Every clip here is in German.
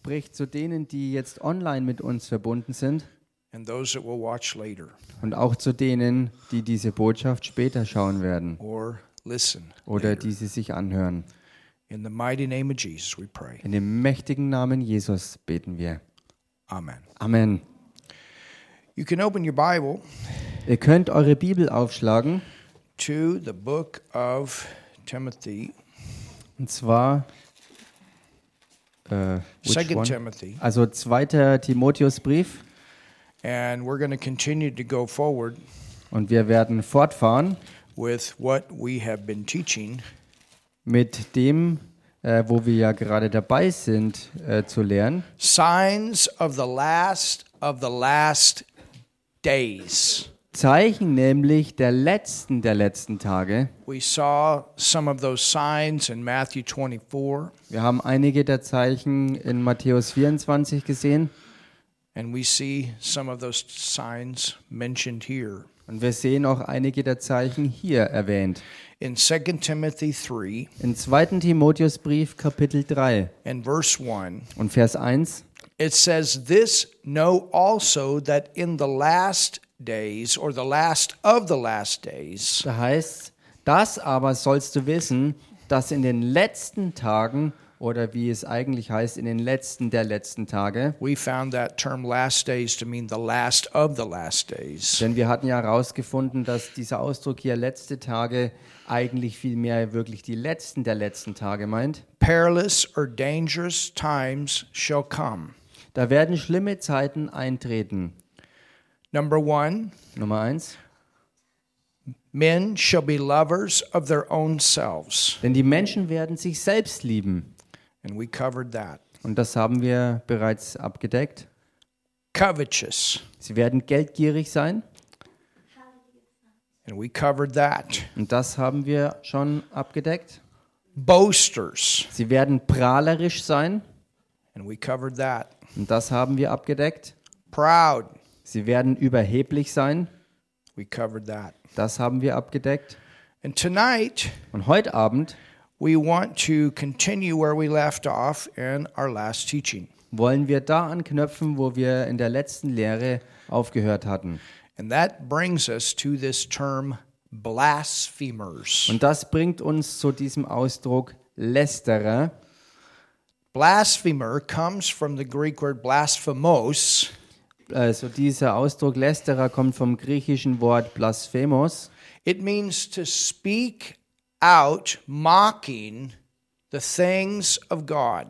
Spricht zu denen, die jetzt online mit uns verbunden sind and those that will watch later und auch zu denen, die diese Botschaft später schauen werden oder die sie sich anhören. In the mighty name of Jesus, we pray. In dem mächtigen Namen Jesus beten wir. Amen. Amen. You can open your Bible Ihr könnt eure Bibel aufschlagen to the book of Timothy, und zwar which Second? Timothy, also 2. Timotheusbrief and we're going to continue to go forward und wir werden fortfahren with what we have been teaching mit dem, äh, wo wir ja gerade dabei sind äh, zu lernen. signs of the last of the last days. Zeichen nämlich der letzten der letzten Tage. We saw some of those signs in Matthew 24, Wir haben einige der Zeichen in Matthäus 24 gesehen and we see some of those signs mentioned here. und wir sehen auch einige der Zeichen hier erwähnt. In 2 Timothy 3 In 2. Timotheusbrief Kapitel 3 and verse 1, und Vers 1 it says, This know also that in the last days, or the last of the last days, da heißt das aber sollst du wissen, dass in den letzten Tagen oder wie es eigentlich heißt, in den letzten der letzten Tage, we found that term last days to mean the last of the last days. denn wir hatten ja herausgefunden, dass dieser Ausdruck hier letzte Tage eigentlich vielmehr wirklich die letzten der letzten Tage meint. Perilous or dangerous times shall come. Da werden schlimme Zeiten eintreten. Number one, Nummer eins. men shall be lovers of their own selves. Denn die Menschen werden sich selbst lieben. And we covered that. Und das haben wir bereits abgedeckt. Covetous. Sie werden geldgierig sein. And we covered that. Und das haben wir schon abgedeckt. Boasters. Sie werden prahlerisch sein. And we covered that. Und das haben wir abgedeckt. Proud. Sie werden überheblich sein. We covered that. Das haben wir abgedeckt. And tonight, Und heute Abend we want to continue where we left off in our last teaching. wollen wir da anknüpfen, wo wir in der letzten Lehre aufgehört hatten. And that brings us to this term blasphemers. Und das bringt uns zu diesem Ausdruck Lästerer. Blasphemer comes from the Greek word blasphemos, Also dieser Ausdruck Lästerer kommt vom griechischen Wort blasphemos. It means to speak out mocking the things of God.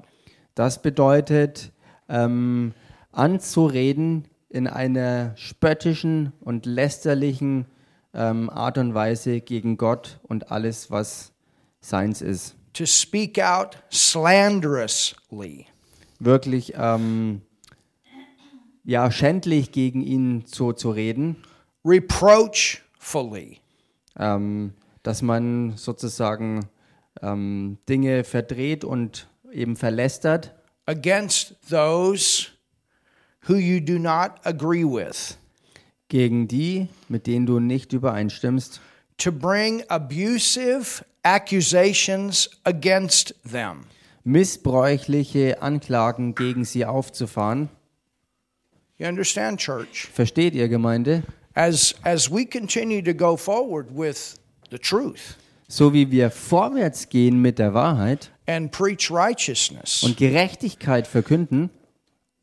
Das bedeutet ähm, anzureden in einer spöttischen und lästerlichen ähm, Art und Weise gegen Gott und alles, was seins ist. To speak out slanderously. Wirklich ähm, ja schändlich gegen ihn zu, zu reden, reproachfully, ähm, dass man sozusagen ähm, Dinge verdreht und eben verlästert against those who you do not agree with, gegen die, mit denen du nicht übereinstimmst. to bring abusive accusations against them. missbräuchliche Anklagen gegen sie aufzufahren. You understand, church? Versteht ihr, Gemeinde? As as we continue to go forward with the truth So wie wir vorwärts gehen mit der Wahrheit and preach righteousness, und Gerechtigkeit verkünden,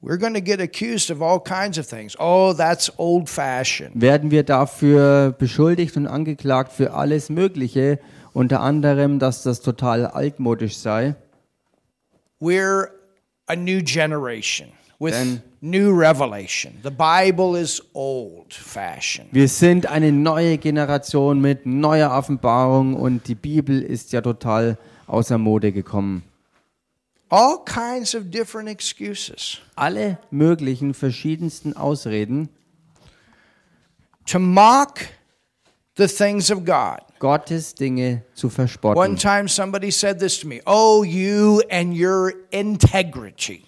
we're going to get accused of all kinds of things. Oh, that's old fashioned. werden wir dafür beschuldigt und angeklagt für alles Mögliche, unter anderem, dass das total altmodisch sei. We're a new generation with Then- new revelation. The Bible is old fashioned. Wir sind eine neue Generation mit neuer Offenbarung und die Bibel ist ja total außer Mode gekommen. All kinds of different excuses Alle möglichen verschiedensten Ausreden, to mock the things of God. Gottes Dinge zu One verspotten. time somebody said this to me Oh, you and your integrity.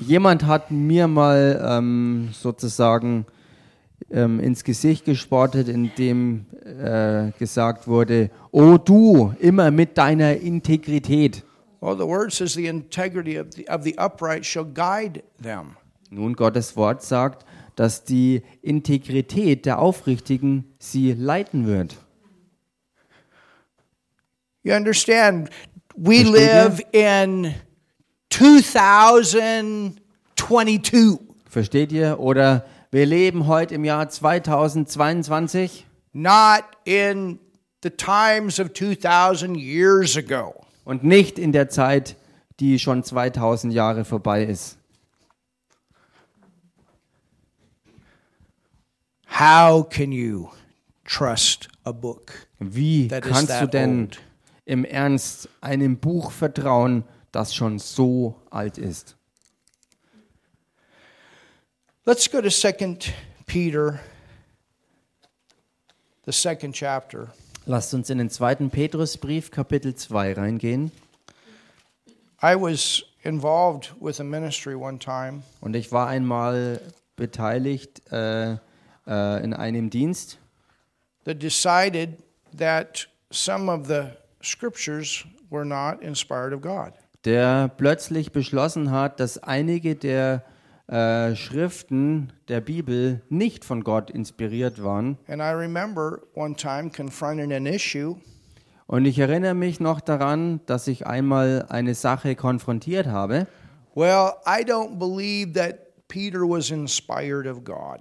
Jemand hat mir mal ähm, sozusagen ähm, ins Gesicht gespottet, indem äh, gesagt wurde, oh du, immer mit deiner Integrität. Well, the word says the integrity of the, of the upright shall guide them. Nun, Gottes Wort sagt, dass die Integrität der Aufrichtigen sie leiten wird. You understand? We Versteht ihr? live in 2022, Versteht ihr? Oder wir leben heute im Jahr 2022 not in the times of 2000 years ago. und nicht in der Zeit, die schon 2000 Jahre vorbei ist. How can you trust a book? Wie kannst du denn im Ernst einem Buch vertrauen, das schon so alt ist? Let's go to 2 Peter, the second chapter. Lasst uns in den zweiten Petrusbrief, Kapitel 2 reingehen. I was involved with a ministry one time Und ich war einmal beteiligt äh, äh, in einem Dienst, that decided that some of the scriptures were not inspired of God. Der plötzlich beschlossen hat, dass einige der äh, Schriften der Bibel nicht von Gott inspiriert waren. And I remember one time confronting an issue Und ich erinnere mich noch daran, dass ich einmal eine Sache konfrontiert habe. Well, I don't believe that Peter was inspired of God.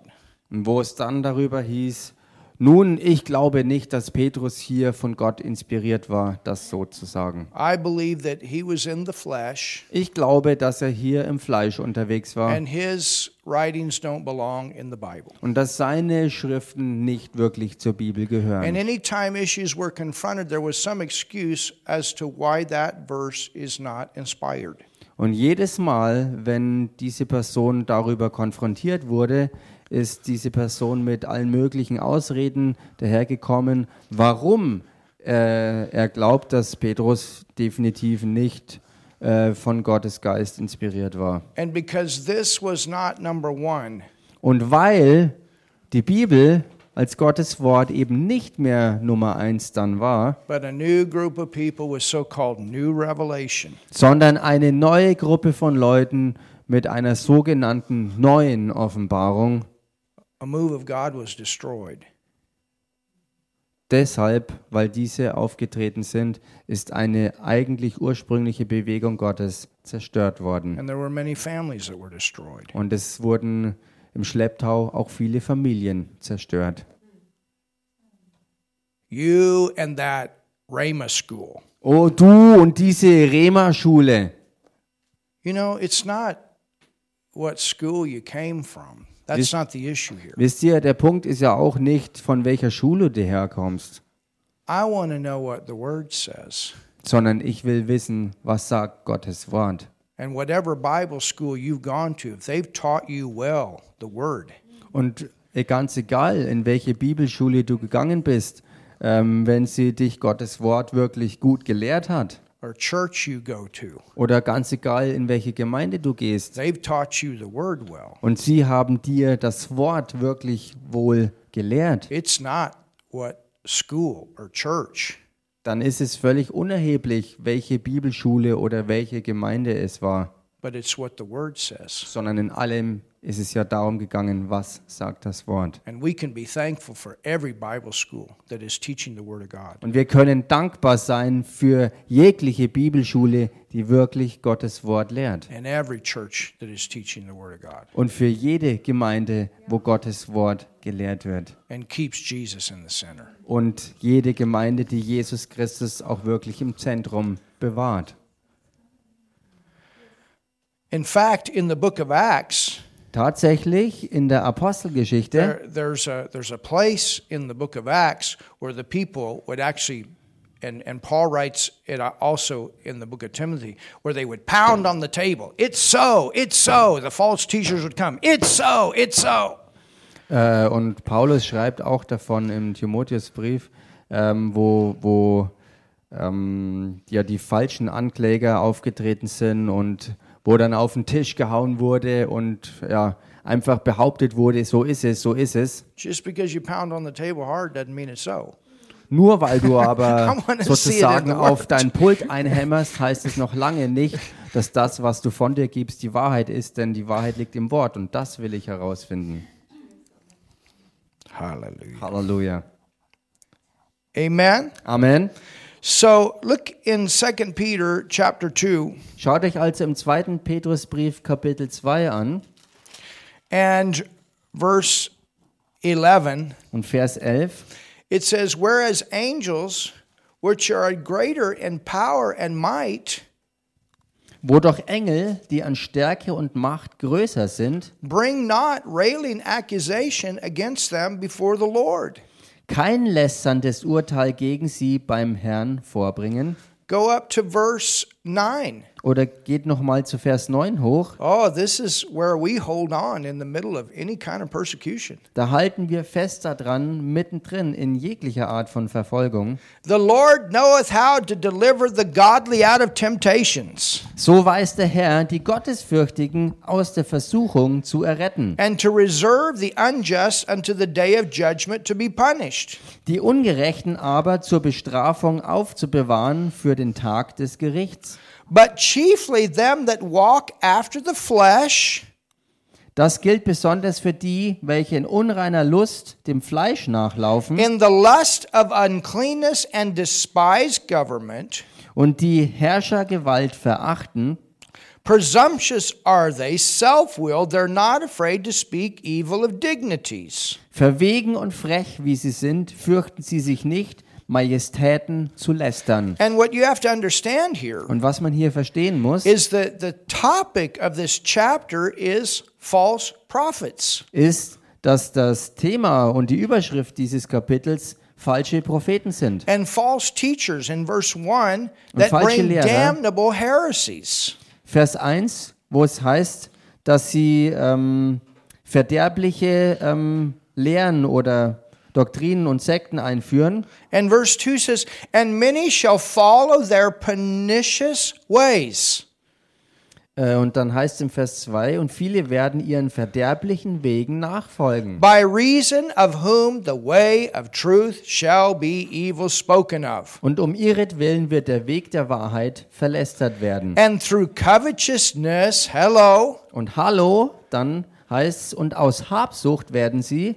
wo es dann darüber hieß, nun, ich glaube nicht, dass Petrus hier von Gott inspiriert war, das so zu sagen. I believe that he was in the flesh Ich glaube, dass er hier im Fleisch unterwegs war and his writings don't belong in the Bible. und dass seine Schriften nicht wirklich zur Bibel And gehören. anytime issues were confronted, there was some excuse as to why that verse is not inspired. Und jedes Mal, wenn diese Person darüber konfrontiert wurde, ist diese Person mit allen möglichen Ausreden dahergekommen, warum äh, er glaubt, dass Petrus definitiv nicht äh, von Gottes Geist inspiriert war. And because this was not number one, Und weil die Bibel als Gottes Wort eben nicht mehr Nummer eins dann war, but a new group of people with so called new revelation, sondern eine neue Gruppe von Leuten mit einer sogenannten neuen Offenbarung, a move of God was destroyed. Deshalb, weil diese aufgetreten sind, ist eine eigentlich ursprüngliche Bewegung Gottes zerstört worden. And there were many families that were destroyed. Und es wurden im Schlepptau auch viele Familien zerstört. You and that Rhema school. Oh, du und diese Rema-Schule. You know, it's not what school you came from. That's Wisst- not the issue here. Wisst ihr, der Punkt ist ja auch nicht, von welcher Schule du herkommst, I want to know what the word says. sondern ich will wissen, was sagt Gottes Wort. And whatever Bible school you've gone to, if they've taught you well the word, Und ganz egal, in welche Bibelschule du gegangen bist, ähm, wenn sie dich Gottes Wort wirklich gut gelehrt hat, or church you go to, oder ganz egal, in welche Gemeinde du gehst, they've taught you the word well. und sie haben dir das Wort wirklich wohl gelehrt, It's not what school or church. dann ist es völlig unerheblich, welche Bibelschule oder welche Gemeinde es war, but it's what the word says. sondern in allem ist es ja darum gegangen, was sagt das Wort. And we can be thankful for every Bible school that is teaching the word of God. Und wir können dankbar sein für jegliche Bibelschule, die wirklich Gottes Wort lehrt. And every church that is teaching the word of God Und für jede Gemeinde, wo Gottes Wort gelehrt wird. and keeps Jesus in the center. Und jede Gemeinde, die Jesus Christus auch wirklich im Zentrum bewahrt. In fact, in the book of Acts, Tatsächlich in der Apostelgeschichte there, there's, a, there's a place in the book of Acts where the people would actually, and, and Paul writes it also in the book of Timothy, where they would pound on the table. It's so, it's so. The false teachers would come. It's so, it's so. Äh, und Paulus schreibt auch davon im Timotheusbrief, ähm, wo, wo ähm, ja die falschen Ankläger aufgetreten sind und wo dann auf den Tisch gehauen wurde und ja einfach behauptet wurde, so ist es, so ist es. Just because you pound on the table hard doesn't mean it's so. Nur weil du aber sozusagen auf dein Pult einhämmerst, heißt es noch lange nicht, dass das, was du von dir gibst, die Wahrheit ist, denn die Wahrheit liegt im Wort und das will ich herausfinden. Hallelujah. Halleluja. Amen. Amen. So look in 2 Peter chapter 2 Schaut euch also im zweiten Petrusbrief Kapitel 2 an and verse 11. und Vers 11. It says, Whereas angels, which are greater in power and might, Wo doch Engel, die an Stärke und Macht größer sind, bring not railing accusation against them before the Lord. Kein lästerndes Urteil gegen sie beim Herrn vorbringen. Go up to verse 9. Oder geht noch mal zu Vers 9 hoch. Oh, this is where we hold on in the middle of any kind of persecution. Da halten wir fest daran, mittendrin in jeglicher Art von Verfolgung. The Lord knoweth how to deliver the godly out of temptations, So weiß der Herr, die Gottesfürchtigen aus der Versuchung zu erretten, and to reserve the unjust unto the day of judgment to be punished. die Ungerechten aber zur Bestrafung aufzubewahren für den Tag des Gerichts. But chiefly them that walk after the flesh, Das gilt besonders für die, welche in unreiner Lust dem Fleisch nachlaufen in the lust of uncleanness and despise government. und die Herrschergewalt verachten. Presumptuous are they, self willed, they're not afraid to speak evil of dignities. Verwegen und frech, wie sie sind, fürchten sie sich nicht, Majestäten zu lästern. And what you have to understand here Und was man hier verstehen muss, is that the topic of this chapter is false prophets. ist, dass das Thema und die Überschrift dieses Kapitels falsche Propheten sind. And false teachers in verse 1 that falsche bring Lehrer. damnable heresies. Vers 1, wo es heißt, dass sie ähm, verderbliche ähm, Lehren oder Doktrinen und Sekten einführen. And verse 2 says, And many shall follow their pernicious ways. Äh, und dann heißt es im Vers 2, und viele werden ihren verderblichen Wegen nachfolgen. by reason of whom the way of truth shall be evil spoken of. Und um ihretwillen wird der Weg der Wahrheit verlästert werden. And through covetousness, hello, Und hallo, dann heißt es, und aus Habsucht werden sie,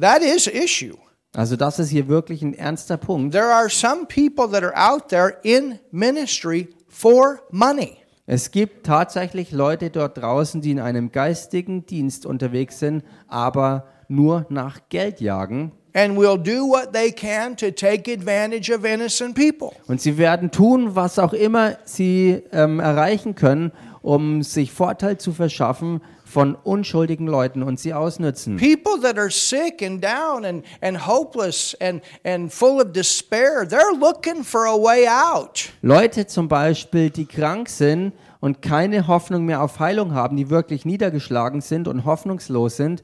that is issue. also das ist hier wirklich ein ernster Punkt. There are some people that are out there in ministry for money. Es gibt tatsächlich Leute dort draußen, die in einem geistigen Dienst unterwegs sind, aber nur nach Geld jagen. And will do what they can to take advantage of innocent people. Und sie werden tun, was auch immer sie ähm, erreichen können, um sich Vorteil zu verschaffen von unschuldigen Leuten und sie ausnützen. People that are sick and down and, and hopeless and, and full of despair, they're looking for a way out. Leute zum Beispiel, die krank sind und keine Hoffnung mehr auf Heilung haben, die wirklich niedergeschlagen sind und hoffnungslos sind,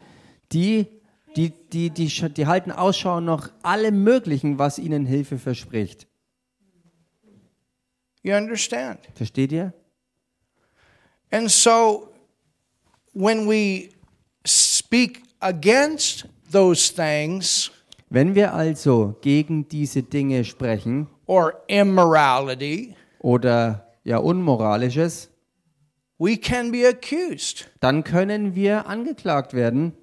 die, die, die, die, sch- die halten Ausschau nach allem Möglichen, was ihnen Hilfe verspricht. You understand? Versteht ihr? And so when we speak against those things Wenn wir also gegen diese Dinge sprechen or immorality, oder ja Unmoralisches, we can be accused. dann können wir angeklagt werden.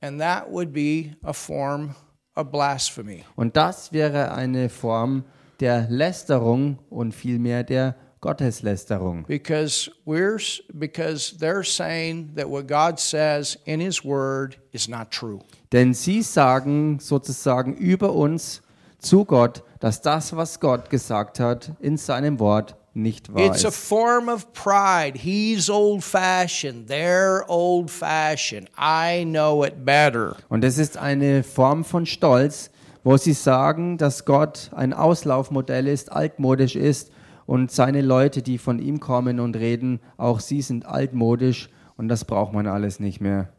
And that would be a form of blasphemy. Und das wäre eine Form der Lästerung und vielmehr der Gotteslästerung. Because we're because they're saying that what God says in his word is not true. Denn sie sagen sozusagen über uns zu Gott, dass das, was Gott gesagt hat in seinem Wort, nicht wahr It's a ist. form of pride. He's old fashioned. They're old fashioned. I know it better. Und es ist eine Form von Stolz, wo sie sagen, dass Gott ein Auslaufmodell ist, altmodisch ist und seine Leute, die von ihm kommen und reden, auch sie sind altmodisch und das braucht man alles nicht mehr.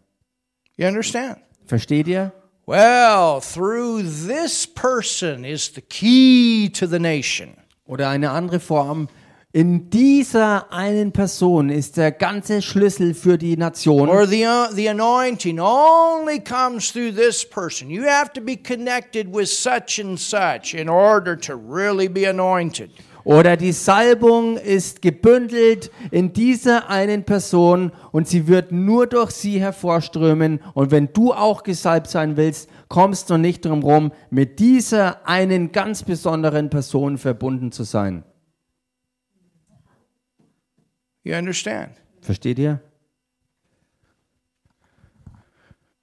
You understand? Versteht ihr? Well, through this person is the key to the nation. Oder eine andere Form In dieser einen Person ist der ganze Schlüssel für die Nation. Or the, uh, the anointing only comes through this person. You have to be connected with such and such in order to really be anointed. Oder die Salbung ist gebündelt in dieser einen Person und sie wird nur durch sie hervorströmen. Und wenn du auch gesalbt sein willst, kommst du nicht drum rum, mit dieser einen ganz besonderen Person verbunden zu sein. You understand? Versteht ihr?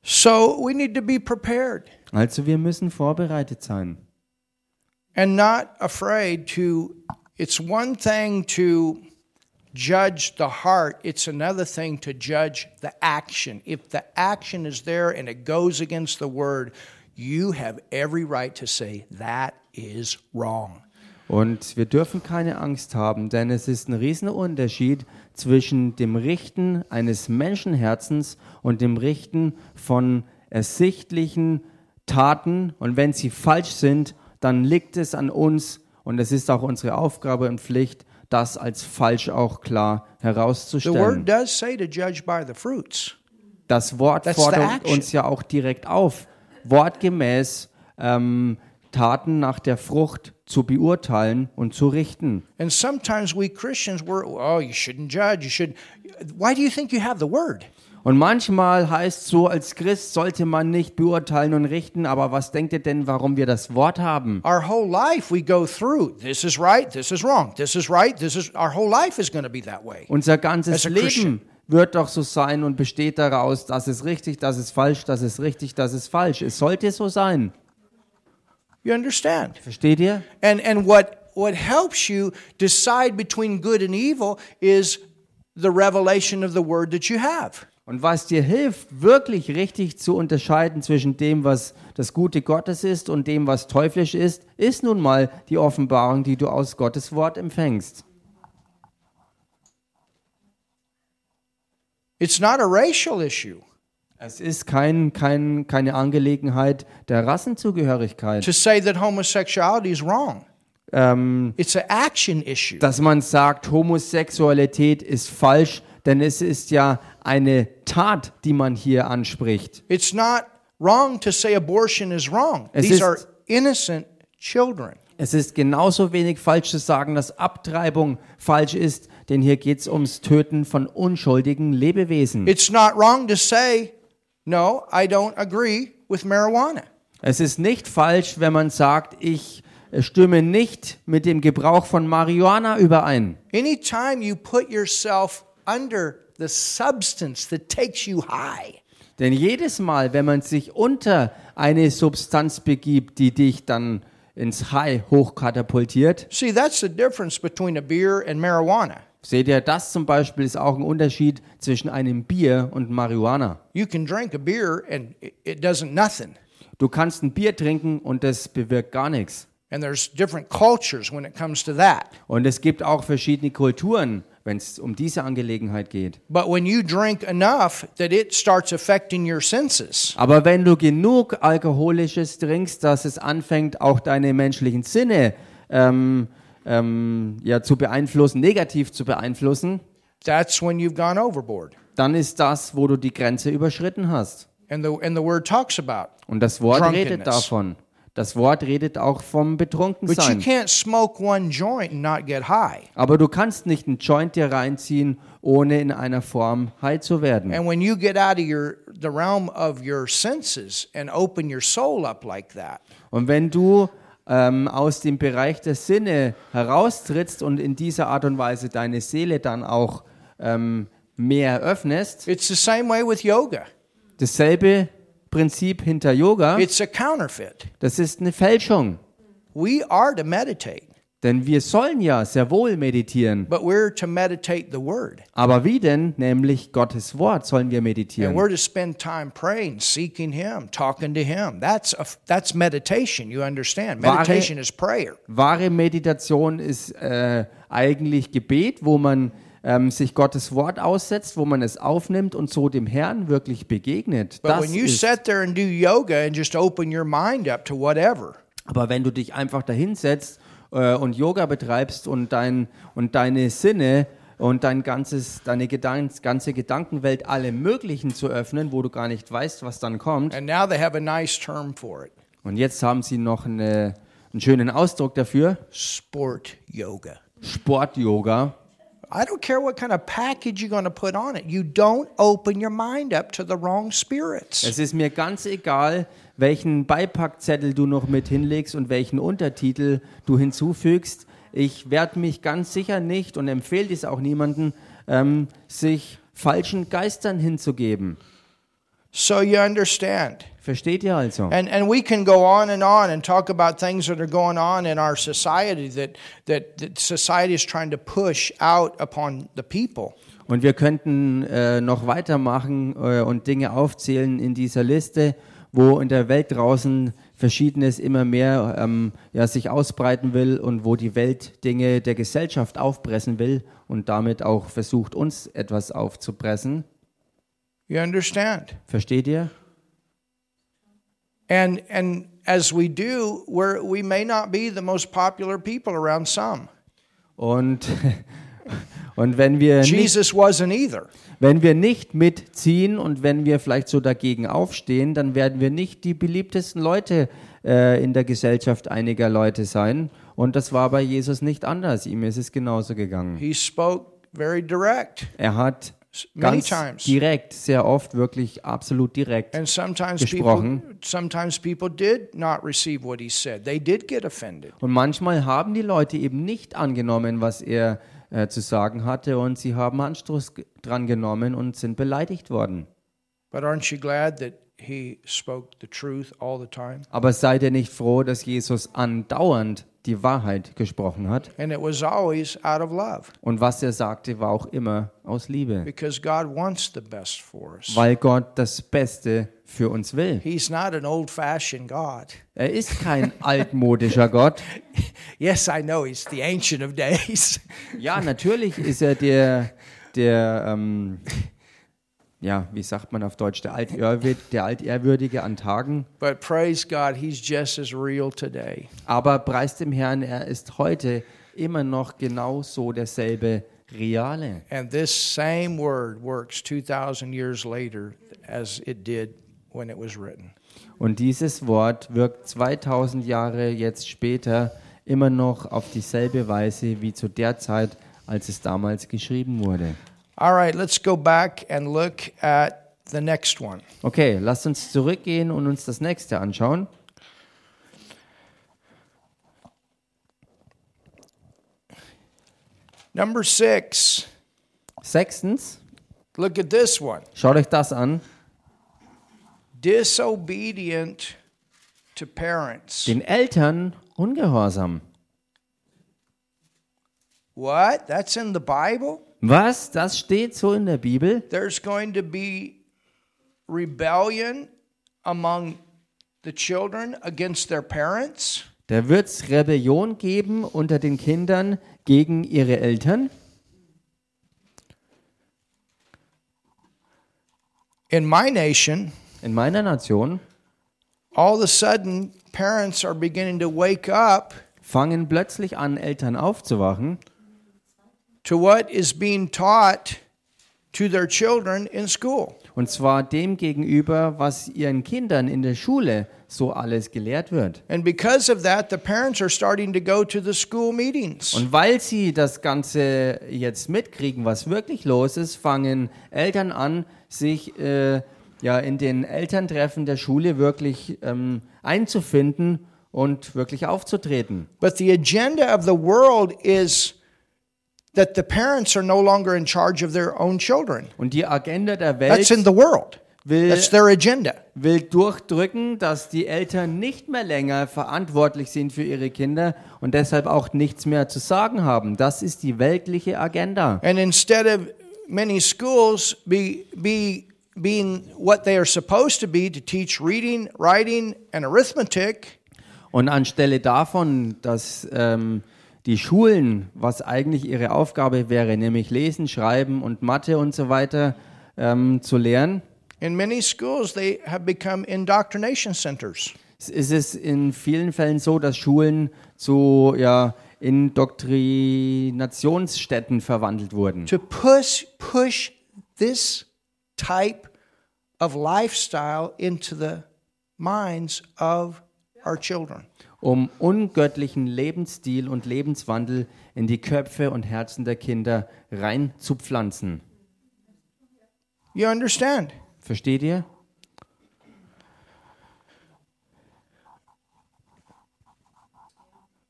So we need to be prepared Also wir müssen vorbereitet sein. And not afraid to. It's one thing to judge the heart, it's another thing to judge the action. If the action is there and it goes against the word, you have every right to say, that is wrong. Und wir dürfen keine Angst haben, denn es ist ein Riesenunterschied zwischen dem Richten eines Menschenherzens und dem Richten von ersichtlichen Taten. Und wenn sie falsch sind, dann liegt es an uns und es ist auch unsere Aufgabe und Pflicht, das als falsch auch klar The word herauszustellen. does say to judge by the fruits. Das Wort fordert uns ja auch direkt auf, wortgemäß ähm, Taten nach der Frucht zu beurteilen und zu richten. And sometimes we Christians, we're, oh, you shouldn't judge. You should. Why do you think you have the word? Und manchmal heißt so, als Christ sollte man nicht beurteilen und richten, aber was denkt ihr denn, warum wir das Wort haben? Our whole life we go through this is right, this is wrong, this is right, this is. Our whole life is going to be that way. Unser ganzes. Leben wird doch so sein und besteht daraus, das ist richtig, das ist falsch, das ist richtig, das ist falsch. Es sollte so sein. You understand? Versteht ihr? And and what what helps you decide between good and evil is the revelation of the word that you have. Und was dir hilft, wirklich richtig zu unterscheiden zwischen dem, was das Gute Gottes ist und dem, was teuflisch ist, ist nun mal die Offenbarung, die du aus Gottes Wort empfängst. It's not a racial issue. Es ist kein, kein, keine Angelegenheit der Rassenzugehörigkeit. to say that homosexuality is wrong. Ähm, It's an action issue. dass man sagt, Homosexualität ist falsch, denn es ist ja eine Tat, die man hier anspricht. It's not wrong to say abortion is wrong. Es These ist- are innocent children. Es ist genauso wenig falsch zu sagen, dass Abtreibung falsch ist, denn hier geht es ums Töten von unschuldigen Lebewesen. It's not wrong to say, no, I don't agree with marijuana. Es ist nicht falsch, wenn man sagt, ich äh, stimme nicht mit dem Gebrauch von Marihuana überein. Anytime you put yourself under the substance that takes you high, Denn jedes Mal, wenn man sich unter eine Substanz begibt, die dich dann ins High hochkatapultiert, see, that's the difference between a beer and marijuana. seht ihr, das zum Beispiel ist auch ein Unterschied zwischen einem Bier und Marihuana. You can drink a beer and it- doesn't nothing. Du kannst ein Bier trinken und das bewirkt gar nichts. And there's different cultures when it comes to that. Und es gibt auch verschiedene Kulturen, wenn es um diese Angelegenheit geht. But when you drink enough that it starts affecting your senses, Aber wenn du genug Alkoholisches trinkst, dass es anfängt, auch deine menschlichen Sinne ähm, ähm, ja, zu beeinflussen, negativ zu beeinflussen, that's when you've gone overboard. dann ist das, wo du die Grenze überschritten hast. And the and the word talks about. Und das Wort redet davon. Das Wort redet auch vom But you Betrunkensein. can't smoke one joint and not get high. Aber du kannst nicht einen Joint dir reinziehen, ohne in einer Form high zu werden. And when you get out of your the realm of your senses and open your soul up like that, Und wenn du ähm, aus dem Bereich der Sinne heraustrittst und in dieser Art und Weise deine Seele dann auch ähm, mehr öffnest, it's the same way with yoga. dasselbe Prinzip hinter Yoga, It's a counterfeit. das ist eine Fälschung. We are to meditate, Denn wir sollen ja sehr wohl meditieren. but we're to meditate the word. Aber wie denn? Nämlich Gottes Wort sollen wir And meditieren. we're to spend time praying, seeking Him, talking to Him. That's a, that's meditation. You understand? Wahre- Meditation is prayer. Wahre Meditation ist äh, eigentlich Gebet, wo man ähm, sich Gottes Wort aussetzt, wo man es aufnimmt und so dem Herrn wirklich begegnet. But Das when you ist, sit there and do yoga and just open your mind up to whatever, aber wenn du dich einfach dahinsetzt äh, und Yoga betreibst und, dein, und deine Sinne und dein ganzes, deine Gedan ganze Gedankenwelt alle möglichen zu öffnen, wo du gar nicht weißt, was dann kommt. And now they have a nice term for it Und jetzt haben sie noch eine, einen schönen Ausdruck dafür, sport yoga. Sport-Yoga. I don't care what kind of package you're going to put on it. You don't open your mind up to the wrong spirits. Es ist mir ganz egal, welchen Beipackzettel du noch mit hinlegst und welchen Untertitel du hinzufügst. Ich werde mich ganz sicher nicht und empfehle dies auch niemandem, ähm, sich falschen Geistern hinzugeben. So you understand. Versteht ihr also? And and we can go on and on and talk about things that are going on in our society that that, that society is trying to push out upon the people. Und wir könnten äh, noch weitermachen äh, und Dinge aufzählen in dieser Liste, wo in der Welt draußen Verschiedenes immer mehr ähm, ja, sich ausbreiten will und wo die Welt Dinge der Gesellschaft aufpressen will und damit auch versucht, uns etwas aufzupressen. You understand? Versteht ihr? And and as we do, we're, we may not be the most popular people around some. Und, und wenn, wir nicht, Jesus wasn't either. wenn wir nicht mitziehen und wenn wir vielleicht so dagegen aufstehen, dann werden wir nicht die beliebtesten Leute äh, in der Gesellschaft einiger Leute sein. Und das war bei Jesus nicht anders. Ihm ist es genauso gegangen. He spoke very direct. Er hat ganz times. direkt, sehr oft wirklich absolut direkt. And sometimes Gesprochen. people sometimes people did not receive what he said. They did get offended. Und manchmal haben die Leute eben nicht angenommen, was er äh, zu sagen hatte und sie haben Anstoß dran genommen und sind beleidigt worden. But aren't you glad that he spoke the truth all the time? Aber seid ihr nicht froh, dass Jesus andauernd die Wahrheit gesprochen hat? And it was always out of love Und was er sagte, war auch immer aus Liebe. because God wants the best for us. Weil Gott das Beste für uns will. He's not an old-fashioned God. Er ist kein altmodischer Gott. Yes, I know he's the ancient of days. Ja, natürlich ist er der, der ähm, ja, wie sagt man auf Deutsch, der, Altehrwürd, der Altehrwürdige an Tagen. But praise God, he's just as real today. Aber preis dem Herrn, er ist heute immer noch genauso derselbe Reale. And this same word works 2,000 years later as it did when it was written. Und dieses Wort wirkt 2000 Jahre jetzt später immer noch auf dieselbe Weise wie zu der Zeit, als es damals geschrieben wurde. All right, let's go back and look at the next one. Okay, lasst uns zurückgehen und uns das nächste anschauen. Number six, Sechstens, look at this one schaut euch das an. disobedient to parents. Den Eltern ungehorsam. What? That's in the Bible? Was? Das steht so in der Bibel? There's going to be rebellion among the children against their parents. Da wird es Rebellion geben unter den Kindern gegen ihre Eltern. In my nation, In meiner Nation all of a sudden, parents are beginning to wake up fangen plötzlich an, Eltern aufzuwachen to what is being taught to their children in school. Und zwar dem gegenüber, was ihren Kindern in der Schule so alles gelehrt wird. And because of that, the parents are starting to go to the school meetings. Und weil sie das Ganze jetzt mitkriegen, was wirklich los ist, fangen Eltern an, sich äh, ja in den Elterntreffen der Schule wirklich ähm, einzufinden und wirklich aufzutreten. But the agenda of the world is that the parents are no longer in charge of their own children. Und die Agenda der That's in Welt the world. will, That's their agenda. will durchdrücken, dass die Eltern nicht mehr länger verantwortlich sind für ihre Kinder und deshalb auch nichts mehr zu sagen haben. Das ist die weltliche Agenda. And instead of many schools be, be being what they are supposed to be to teach reading, writing, and arithmetic, Und anstelle davon, dass ähm, die Schulen, was eigentlich ihre Aufgabe wäre, nämlich Lesen, Schreiben und Mathe und so weiter ähm, zu lernen, in many schools they have become indoctrination centers. ist es in vielen Fällen so, dass Schulen zu ja, Indoktrinationsstätten verwandelt wurden. to push push this type of lifestyle into the minds of our children. Um ungöttlichen Lebensstil und Lebenswandel in die Köpfe und Herzen der Kinder reinzupflanzen. You understand? Versteht ihr?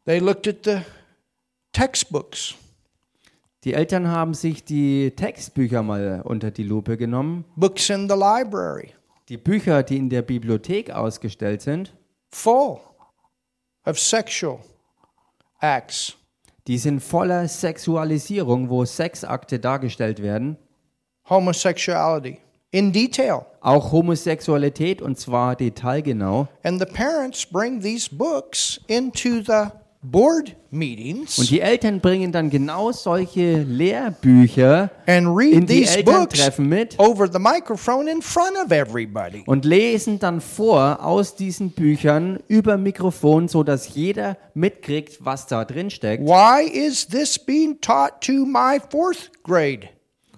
They looked at the textbooks, Die Eltern haben sich die Textbücher mal unter die Lupe genommen. books in the library, Die Bücher, die in der Bibliothek ausgestellt sind, full of sexual acts. die sind voller Sexualisierung, wo Sexakte dargestellt werden. homosexuality in detail. Auch Homosexualität und zwar detailgenau. And the parents bring these books into the board Und meetings die Eltern bringen dann genau solche Lehrbücher and in read die these books Elterntreffen mit over the microphone in front of everybody. und lesen dann vor aus diesen Büchern über Mikrofon, so dass jeder mitkriegt, was da drin steckt. Why is this being taught to my fourth grade?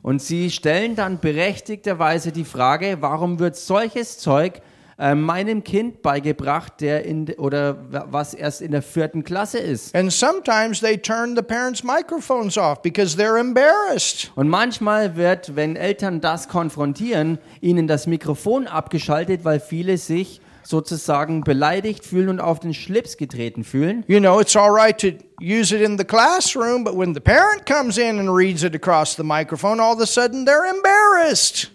Und sie stellen dann berechtigterweise die Frage, warum wird solches Zeug äh, meinem Kind beigebracht, der in oder wa- was erst in der vierten Klasse ist. And sometimes they turn the parents' microphones off because they're embarrassed. Und manchmal wird, wenn Eltern das konfrontieren, ihnen das Mikrofon abgeschaltet, weil viele sich sozusagen beleidigt fühlen und auf den Schlips getreten fühlen. You know, it's all right to use it in the classroom, but when the parent comes in and reads it across the microphone, all of a sudden they're embarrassed.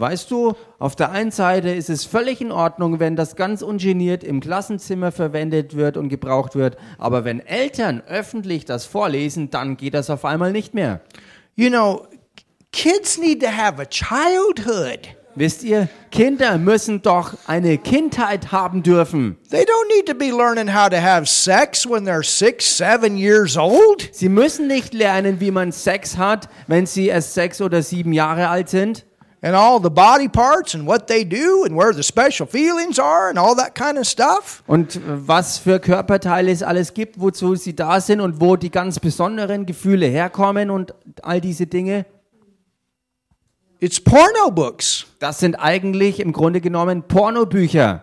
Weißt du, auf der einen Seite ist es völlig in Ordnung, wenn das ganz ungeniert im Klassenzimmer verwendet wird und gebraucht wird, aber wenn Eltern öffentlich das vorlesen, dann geht das auf einmal nicht mehr. You know, kids need to have a childhood. Wisst ihr, Kinder müssen doch eine Kindheit haben dürfen. They don't need to be learning how to have sex when they're six, seven years old. Sie müssen nicht lernen, wie man Sex hat, wenn sie erst sechs oder sieben Jahre alt sind. And all the body parts and what they do and where the special feelings are and all that kind of stuff. Und äh, was für Körperteile es alles gibt, wozu sie da sind und wo die ganz besonderen Gefühle herkommen und all diese Dinge. It's porno books. Das sind eigentlich im Grunde genommen Pornobücher.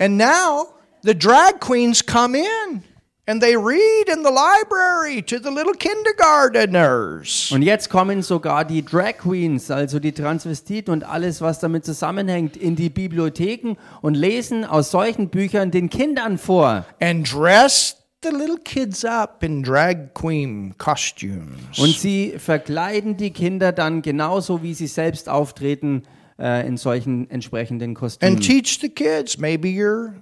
And now the drag queens come in and they read in the library to the little kindergarteners. Und jetzt kommen sogar die Drag Queens, also die Transvestiten und alles, was damit zusammenhängt, in die Bibliotheken und lesen aus solchen Büchern den Kindern vor. And dress the little kids up in drag queen costumes. Und sie verkleiden die Kinder dann genauso, wie sie selbst auftreten, äh, in solchen entsprechenden Kostümen. and teach the kids maybe you're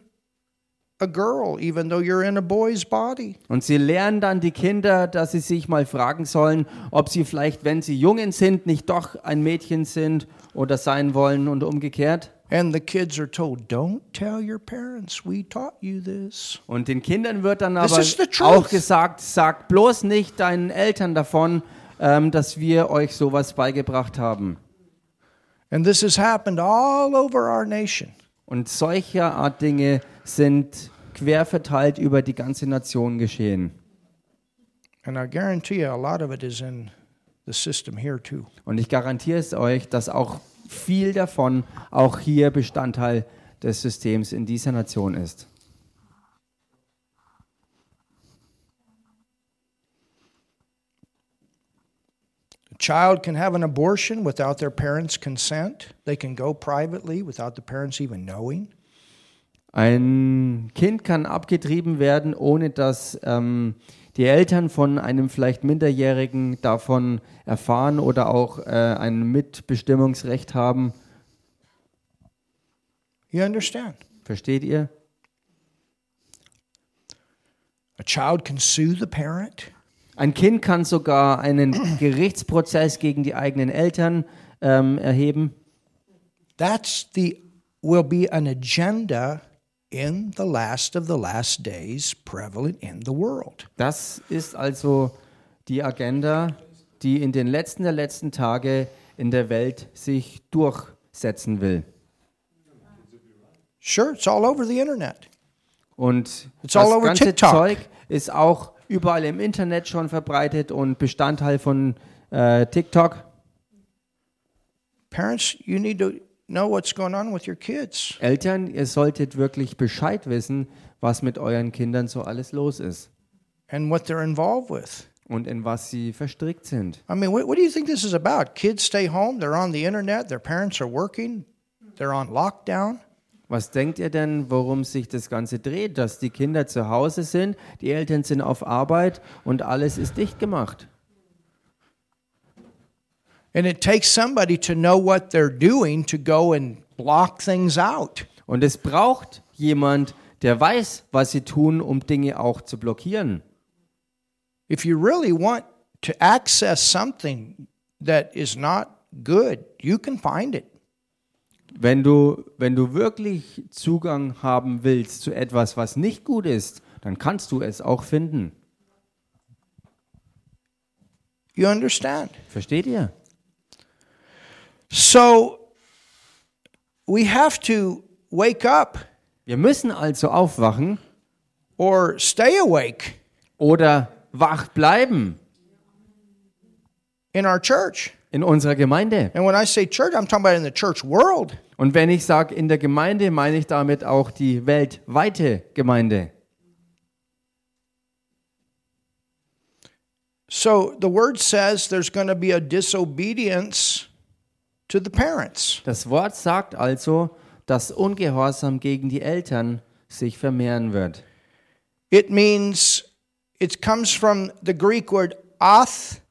a girl even though you're in a boy's body. Und sie lernen dann die Kinder, dass sie sich mal fragen sollen, ob sie vielleicht, wenn sie Jungen sind, nicht doch ein Mädchen sind oder sein wollen und umgekehrt. And the kids are told, don't tell your parents we taught you this. Und den Kindern wird dann aber auch gesagt, sagt bloß nicht deinen Eltern davon, ähm, dass wir euch sowas beigebracht haben. And this has happened all over our nation. Und solcher Art Dinge sind quer verteilt über die ganze Nation geschehen. Und ich garantiere es euch, dass auch viel davon auch hier Bestandteil des Systems in dieser Nation ist. Child can have an abortion without their parents' consent. They can go privately without the parents even knowing. Ein Kind kann abgetrieben werden, ohne dass ähm, die Eltern von einem vielleicht Minderjährigen davon erfahren oder auch äh, ein Mitbestimmungsrecht haben. You understand? Versteht ihr? A child can sue the parent. Ein Kind kann sogar einen Gerichtsprozess gegen die eigenen Eltern ähm, erheben. That's the will be an agenda in the last of the last days prevalent in the world. Das ist also die Agenda, die in den letzten der letzten Tage in der Welt sich durchsetzen will. Sure, it's all over the internet. Und It's all das over ganze TikTok. Zeug ist auch überall im Internet schon verbreitet und Bestandteil von äh, TikTok. Parents, you need to know what's going on with your kids. Eltern, ihr solltet wirklich Bescheid wissen, was mit euren Kindern so alles los ist and what they're involved with. und in was sie verstrickt sind. I mean, what, what do you think this is about? Kids stay home, they're on the internet, their parents are working, they're on lockdown. Was denkt ihr denn, worum sich das Ganze dreht? Dass die Kinder zu Hause sind, die Eltern sind auf Arbeit und alles ist dicht gemacht. And it takes somebody to know what they're doing to go and block things out. Und es braucht jemand, der weiß, was sie tun, um Dinge auch zu blockieren. If you really want to access something that is not good, you can find it. Wenn du, wenn du wirklich Zugang haben willst zu etwas, was nicht gut ist, dann kannst du es auch finden. You understand? Versteht ihr? So we have to wake up Wir müssen also aufwachen or stay awake oder wach bleiben in our church. in unserer Gemeinde. And when I say church, I'm talking about in the church world. Und wenn ich sage in der Gemeinde, meine ich damit auch die weltweite Gemeinde. So the word says there's going to be a disobedience to the parents. Das Wort sagt also, dass Ungehorsam gegen die Eltern sich vermehren wird. It means it comes from the Greek word ath,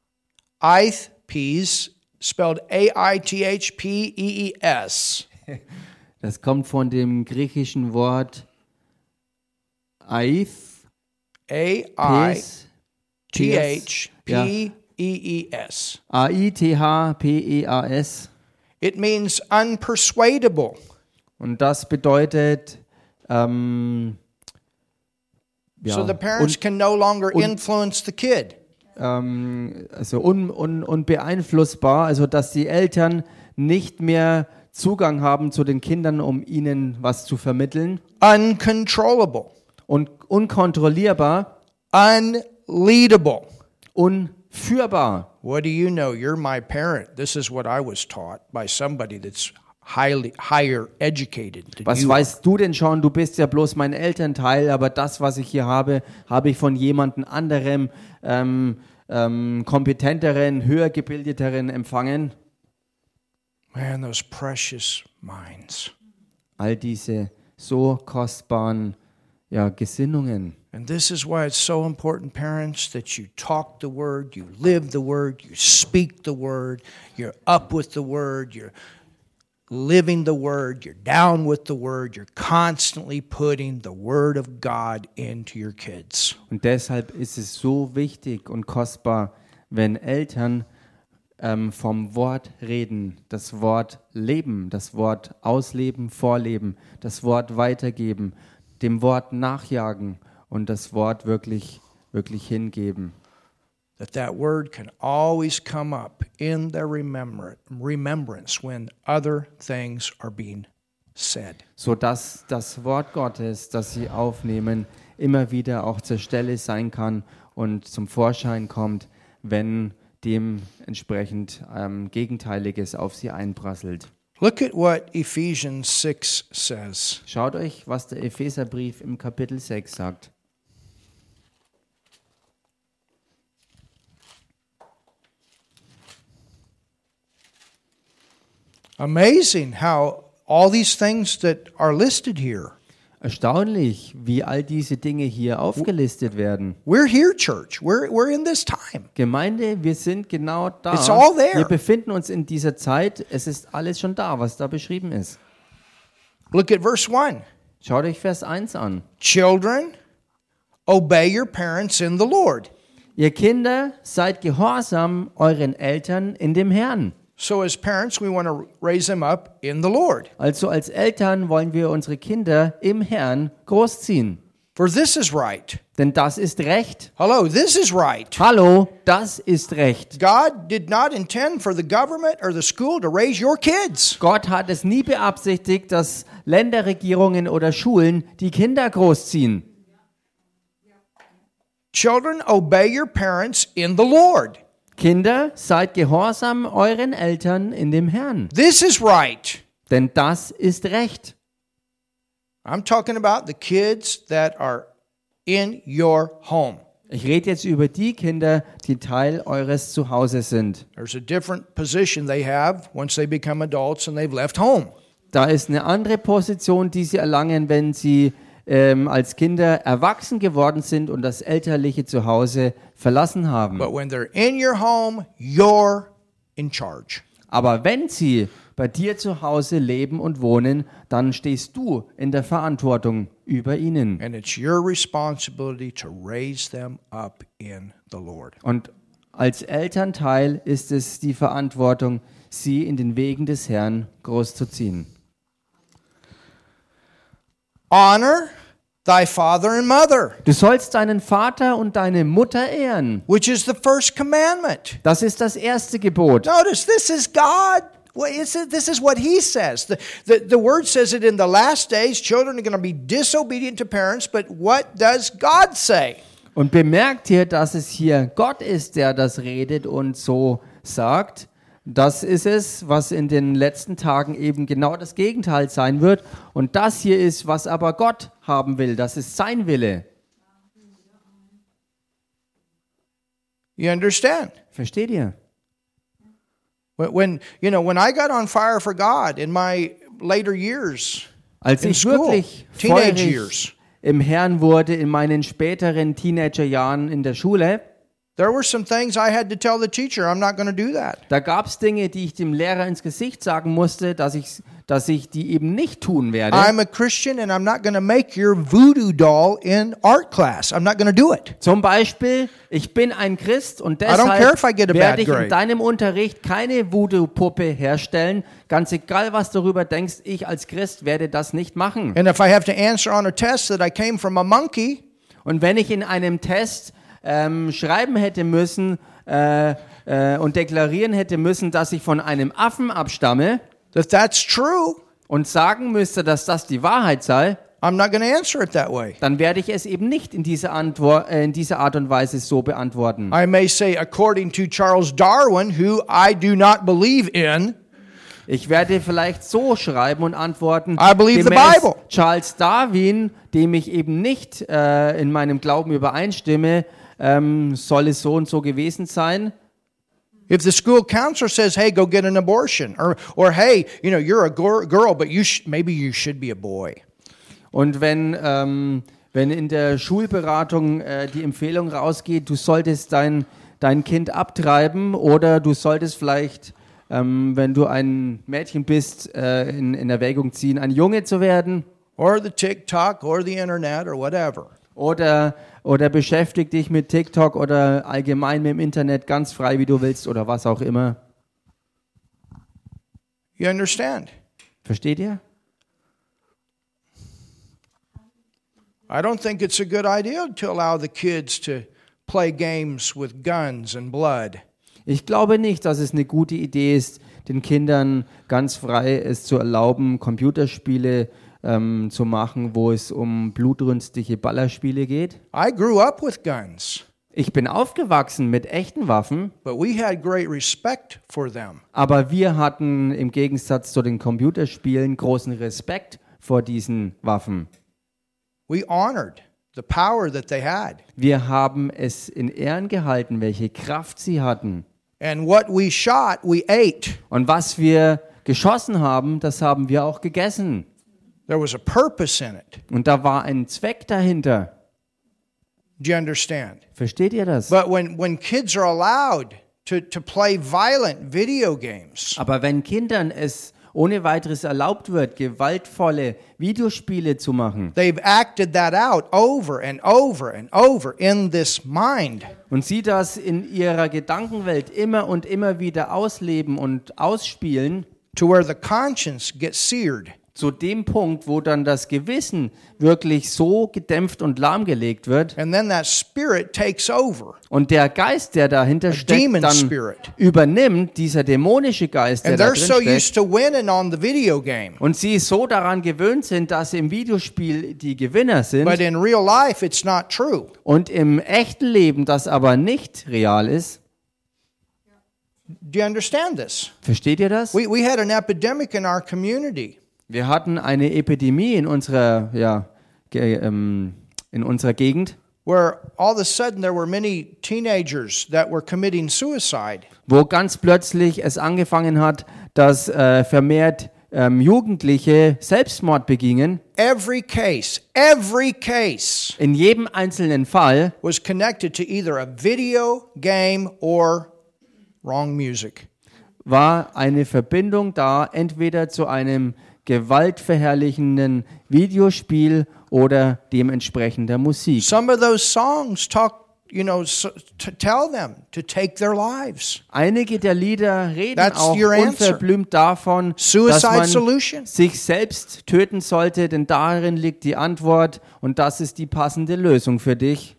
ith, peas, spelled A I T H P E E S. Das kommt von dem griechischen Wort Aith, A I Pes, T H P E E S. A-I-T-H-P-E-A-S. It means unpersuadable. Und das bedeutet, ähm, ja, So the parents un, can no longer und- influence the kid. ähm, also un, un, unbeeinflussbar, also dass die Eltern nicht mehr Zugang haben zu den Kindern, um ihnen was zu vermitteln. Uncontrollable. Und unkontrollierbar, Unleadable. unführbar. What do you know? You're my parent. This is what I was taught by somebody that's highly higher educated Was weißt du denn schon? Du bist ja bloß mein Elternteil, aber das, was ich hier habe, habe ich von jemandem anderem, ähm, ähm, kompetenteren, höher gebildeteren empfangen. Man, those precious minds. All diese so kostbaren ja, Gesinnungen. And this is why it's so important, parents, that you talk the word, you live the word, you speak the word, you're up with the word, you're living the word, you're down with the word, you're constantly putting the word of God into your kids. Und deshalb ist es so wichtig und kostbar, wenn Eltern ähm, vom Wort reden, das Wort leben, das Wort ausleben, vorleben, das Wort weitergeben, dem Wort nachjagen und das Wort wirklich, wirklich hingeben. that that word can always come up in their remember- remembrance when other things are being said. sodass das Wort Gottes, das sie aufnehmen, immer wieder auch zur Stelle sein kann und zum Vorschein kommt, wenn dementsprechend ähm, Gegenteiliges auf sie einprasselt. Look at what Ephesians 6 says. Schaut euch, was der Epheserbrief im Kapitel 6 sagt. Amazing how all these things that are listed here. Erstaunlich, wie all diese Dinge hier aufgelistet werden. We're here, church. We're, we're in this time. Gemeinde, wir sind genau da. It's all there. Wir befinden uns in dieser Zeit. Es ist alles schon da, was da beschrieben ist. Look at verse 1. Schaut euch Vers 1 an. Children, obey your parents in the Lord. Ihr Kinder, seid gehorsam euren Eltern in dem Herrn. So, as parents, we want to raise them up in the Lord. Also als Eltern wollen wir unsere Kinder im Herrn großziehen. For this is right. Denn das ist Recht. Hello, this is right. Hallo, das ist Recht. God did not intend for the government or the school to raise your kids. Gott hat es nie beabsichtigt, dass Länderregierungen oder Schulen die Kinder großziehen. Children, obey your parents in the Lord. Kinder, seid gehorsam euren Eltern in dem Herrn. This is right. Denn das ist Recht. I'm talking about the kids that are in your home. Ich rede jetzt über die Kinder, die Teil eures Zuhauses sind. There's a different position they have once they become adults and they've left home. Da ist eine andere Position, die sie erlangen, wenn sie ähm, als Kinder erwachsen geworden sind und das elterliche Zuhause verlassen haben. But when they're in your home, you're in charge. Aber wenn sie bei dir zu Hause leben und wohnen, dann stehst du in der Verantwortung über ihnen. And it's your responsibility to raise them up in the Lord. Und als Elternteil ist es die Verantwortung, sie in den Wegen des Herrn großzuziehen. Honor thy father and mother, Du sollst deinen Vater und deine Mutter ehren. which is the first commandment. Das ist das erste Gebot. Notice this is God. Well, this is what He says. The, the, the Word says it in the last days, children are going to be disobedient to parents, but what does God say? Und bemerkt hier, dass es hier Gott ist, der das redet und so sagt. Das ist es, was in den letzten Tagen eben genau das Gegenteil sein wird. Und das hier ist, was aber Gott haben will. Das ist sein Wille. You understand? Versteht ihr? When, you know when I got on fire for God in my later years, Als ich school, wirklich teenage years. im Herrn wurde in meinen späteren Teenagerjahren in der Schule, there were some things I had to tell the teacher. I'm not going to do that. da gab es Dinge, die ich dem Lehrer ins Gesicht sagen musste, dass ich, dass ich die eben nicht tun werde. I'm a Christian and I'm not going to make your voodoo doll in art class. I'm not going to do it. Zum Beispiel, ich bin ein Christ und deshalb werde ich in deinem Unterricht keine Voodoo-Puppe herstellen. Ganz egal, was du darüber denkst, ich als Christ werde das nicht machen. And if I have to answer on a test that I came from a monkey, Und wenn ich in einem Test ähm, schreiben hätte müssen äh, äh, und deklarieren hätte müssen, dass ich von einem Affen abstamme that that's true, und sagen müsste, dass das die Wahrheit sei, I'm not going to answer it that way. dann werde ich es eben nicht in dieser, Antwort, äh, in dieser Art und Weise so beantworten. I may say, according to Charles Darwin, who I do not believe in, Ich werde vielleicht so schreiben und antworten, I believe the gemäß Bible. Charles Darwin, dem ich eben nicht äh, in meinem Glauben übereinstimme, ähm, soll es so und so gewesen sein. if the school counselor says, "Hey, go get an abortion," or or Hey, you know, you're a girl, but you sh- maybe you should be a boy. Und wenn, ähm, wenn in der Schulberatung äh, die Empfehlung rausgeht, du solltest dein, dein Kind abtreiben oder du solltest vielleicht, ähm, wenn du ein Mädchen bist, äh, in, in Erwägung ziehen, ein Junge zu werden or the TikTok or the internet or whatever. Oder, oder beschäftig dich mit TikTok oder allgemein mit dem Internet ganz frei, wie du willst oder was auch immer. You understand? Versteht ihr? I don't think it's a good idea to allow the kids to play games with guns and blood. Ich glaube nicht, dass es eine gute Idee ist, den Kindern ganz frei es zu erlauben, Computerspiele ähm, zu machen, wo es um blutrünstige Ballerspiele geht. I grew up with guns, Ich bin aufgewachsen mit echten Waffen, but we had great respect for them. aber wir hatten im Gegensatz zu den Computerspielen großen Respekt vor diesen Waffen. We honored the power that they had. Wir haben es in Ehren gehalten, welche Kraft sie hatten. And what we shot, we ate. Und was wir geschossen haben, das haben wir auch gegessen. There was a purpose in it. Und da war ein Zweck dahinter. Do you understand? Versteht ihr das? But when, when kids are allowed to, to play violent video games, Aber wenn Kindern es ohne weiteres erlaubt wird, gewaltvolle Videospiele zu machen they've acted that out over and over and over in this mind. und sie das in ihrer Gedankenwelt immer und immer wieder ausleben und ausspielen, to where the conscience gets seared. Zu dem Punkt, wo dann das Gewissen wirklich so gedämpft und lahmgelegt wird and then that spirit takes over. und der Geist, der dahinter steckt, dann spirit. übernimmt, dieser dämonische Geist, der And da they're drin so steckt, used to winning on the video game. und sie so daran gewöhnt sind, dass im Videospiel die Gewinner sind But in real life, it's not true. und im echten Leben das aber nicht real ist. Do you understand this? Versteht ihr das? We, we had an epidemic in our community. Wir hatten eine Epidemie in unserer, ja, ähm, in unserer Gegend, where all of a sudden there were many teenagers that were committing suicide. wo ganz plötzlich es angefangen hat, dass äh, vermehrt ähm, Jugendliche Selbstmord begingen. Every case, every case In jedem einzelnen Fall was connected to either a video game or wrong music. war eine Verbindung da, entweder zu einem gewaltverherrlichenden Videospiel oder dementsprechender Musik. Some of those songs talk, you know, so, to tell them to take their lives. Einige der Lieder reden That's auch unverblümt davon, dass man solution. sich selbst töten sollte, denn darin liegt die Antwort und das ist die passende Lösung für dich.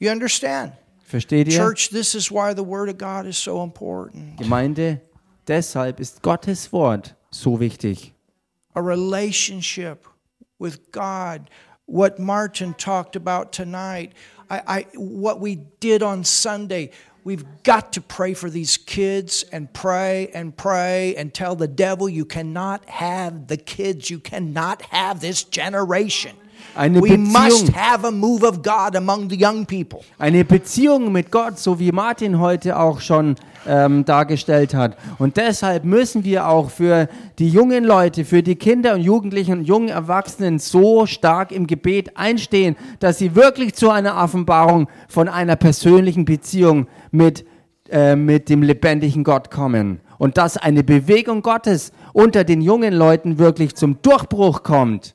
You understand? Versteht ihr? Church, this is why the Word of God is so important. Gemeinde, deshalb ist Gottes Wort so wichtig. A relationship with God. What Martin talked about tonight, I, I, what we did on Sunday. We've got to pray for these kids and pray and pray and tell the devil you cannot have the kids, you cannot have this generation. Eine we must Beziehung, have a move of God among the young people. eine Beziehung mit Gott, so wie Martin heute auch schon ähm, dargestellt hat. Und deshalb müssen wir auch für die jungen Leute, für die Kinder und Jugendlichen und jungen Erwachsenen so stark im Gebet einstehen, dass sie wirklich zu einer Offenbarung von einer persönlichen Beziehung mit, äh, mit dem lebendigen Gott kommen. Und dass eine Bewegung Gottes unter den jungen Leuten wirklich zum Durchbruch kommt.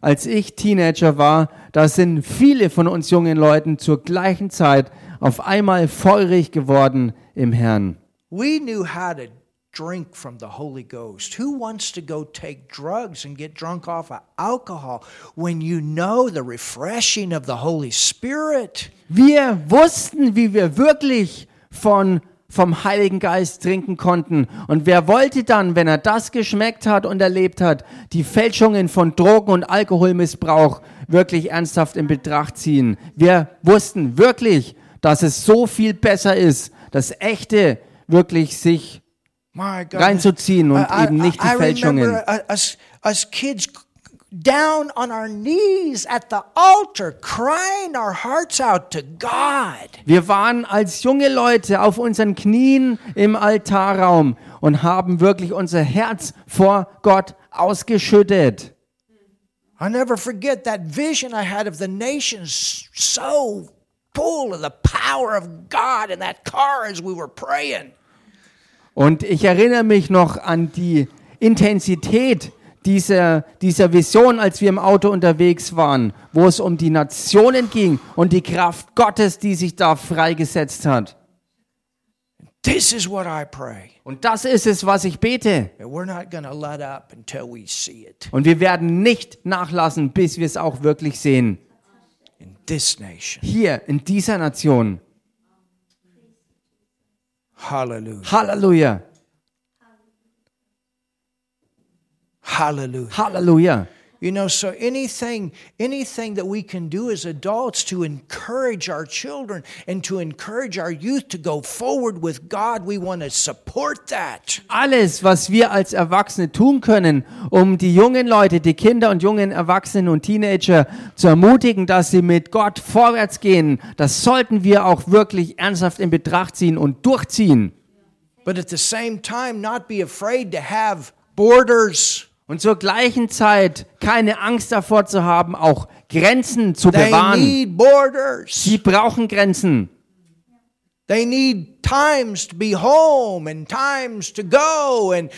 Als ich Teenager war, da sind viele von uns jungen Leuten zur gleichen Zeit auf einmal feurig geworden im Herrn. We knew how to drink from the Holy Ghost. Who wants to go take drugs and get drunk off of alcohol when you know the refreshing of the Holy Spirit? Wir wussten, wie wir wirklich von vom Heiligen Geist trinken konnten. Und wer wollte dann, wenn er das geschmeckt hat und erlebt hat, die Fälschungen von Drogen- und Alkoholmissbrauch wirklich ernsthaft in Betracht ziehen? Wir wussten wirklich, dass es so viel besser ist, das Echte wirklich sich reinzuziehen und I, I- eben nicht die I Fälschungen. kids down on our knees at the altar crying our hearts out to God. Wir waren als junge Leute auf unseren Knien im Altarraum und haben wirklich unser Herz vor Gott ausgeschüttet. I'll never forget that vision I had of the nations so full of the power of God in that car as we were praying. Und ich erinnere mich noch an die Intensität dieser, dieser Vision, als wir im Auto unterwegs waren, wo es um die Nationen ging und die Kraft Gottes, die sich da freigesetzt hat. This is what I pray. Und das ist es, was ich bete. Und wir werden nicht nachlassen, bis wir es auch wirklich sehen. in this nation. Hier in dieser Nation. Hallelujah. Halleluja. Hallelujah. Halleluja. You know, so anything anything that we can do as adults to encourage our children and to encourage our youth to go forward with God, we want to support that. Alles, was wir als Erwachsene tun können, um die jungen Leute, die Kinder und jungen Erwachsenen und Teenager zu ermutigen, dass sie mit Gott vorwärts gehen, das sollten wir auch wirklich ernsthaft in Betracht ziehen und durchziehen. But at the same time not be afraid to have borders. Und zur gleichen Zeit keine Angst davor zu haben, auch Grenzen zu They bewahren. need borders. Sie brauchen Grenzen. They need times to be home and times to go and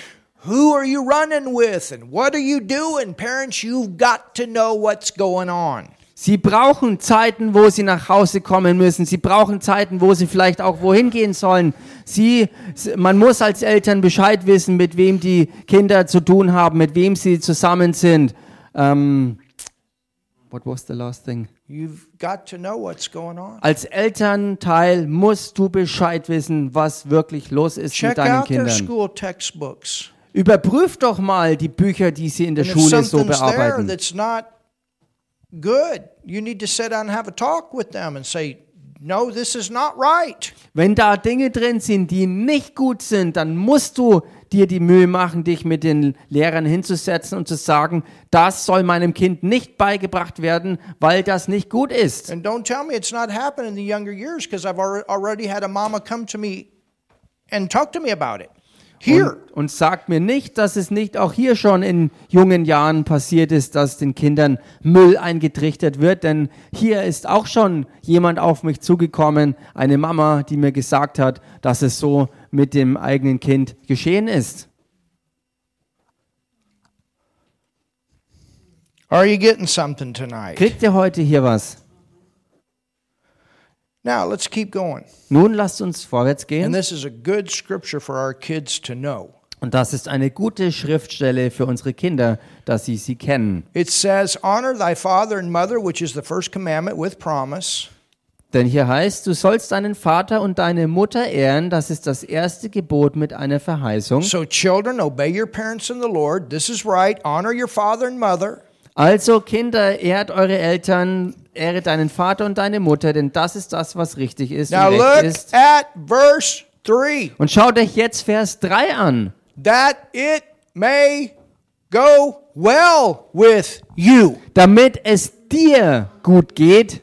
who are you running with and what are you doing? Parents, you've got to know what's going on. Sie brauchen Zeiten, wo sie nach Hause kommen müssen. Sie brauchen Zeiten, wo sie vielleicht auch wohin gehen sollen. Sie, man muss als Eltern Bescheid wissen, mit wem die Kinder zu tun haben, mit wem sie zusammen sind. Ähm, what was the last thing? You've got to know what's going on. Als Elternteil musst du Bescheid wissen, was wirklich los ist Check mit deinen out their Kindern. school textbooks. Überprüf doch mal die Bücher, die sie in der And Schule so there bearbeiten. that's not good, you need to sit down and have a talk with them and say, "No, this is not right." Wenn da Dinge drin sind, die nicht gut sind, dann musst du dir die Mühe machen, dich mit den Lehrern hinzusetzen und zu sagen, das soll meinem Kind nicht beigebracht werden, weil das nicht gut ist. And don't tell me it's not happened in the younger years because I've alre- already had a mama come to me and talk to me about it. Here. Und, und sag mir nicht, dass es nicht auch hier schon in jungen Jahren passiert ist, dass den Kindern Müll eingetrichtert wird, denn hier ist auch schon jemand auf mich zugekommen, eine Mama, die mir gesagt hat, dass es so mit dem eigenen Kind geschehen ist. Are you getting something tonight? Kriegt ihr heute hier was? Now, let's keep going. Nun lasst uns vorwärts And gehen. this is a good scripture for our kids to know. Und das ist eine gute Schriftstelle für unsere Kinder, dass sie sie kennen. It says, Honor thy father and mother, which is the first commandment with promise, Denn hier heißt, du sollst deinen Vater und deine Mutter ehren, das ist das erste Gebot mit einer Verheißung. So, children, obey your parents in the Lord. This is right. Honor your father and mother. Also Kinder, ehrt eure Eltern, ehre deinen Vater und deine Mutter, denn das ist das, was richtig ist Now, und look recht ist. at verse 3 Und schaut euch jetzt Vers 3 an. that it may go well with you. Damit es dir gut geht,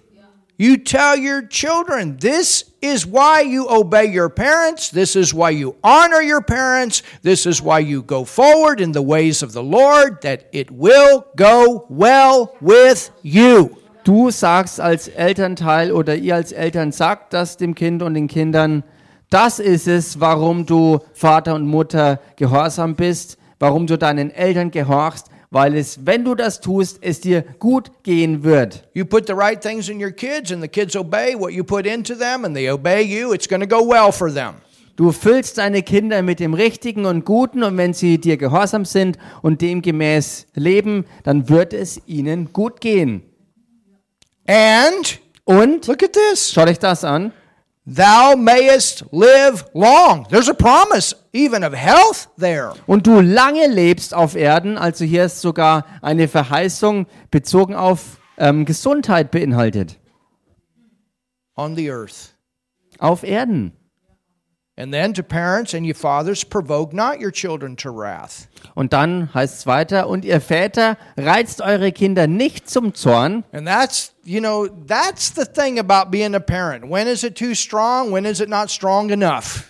You tell your children, this is why you obey your parents. This is why you honor your parents. This is why you go forward in the ways of the Lord, that it will go well with you. du sagst als Elternteil oder ihr als Eltern sagt das dem Kind und den Kindern, das ist es, warum du Vater und Mutter gehorsam bist, warum du deinen Eltern gehorchst, weil es, wenn du das tust, es dir gut gehen wird. You put the right things in your kids, and the kids obey what you put into them, and they obey you. It's going to go well for them. Du füllst deine Kinder mit dem Richtigen und Guten und wenn sie dir gehorsam sind und demgemäß leben, dann wird es ihnen gut gehen. And Und, look at this schaut euch das an, thou mayest live long. There's a promise, even of health, there. und du lange lebst auf Erden, also hier ist sogar eine Verheißung bezogen auf ähm, Gesundheit beinhaltet. on the earth. Auf Erden. And then to parents and you fathers, provoke not your children to wrath. Und dann heißt es weiter, und ihr Väter reizt eure Kinder nicht zum Zorn. And that's, you know, that's the thing about being a parent. When is it too strong? When is it not strong enough?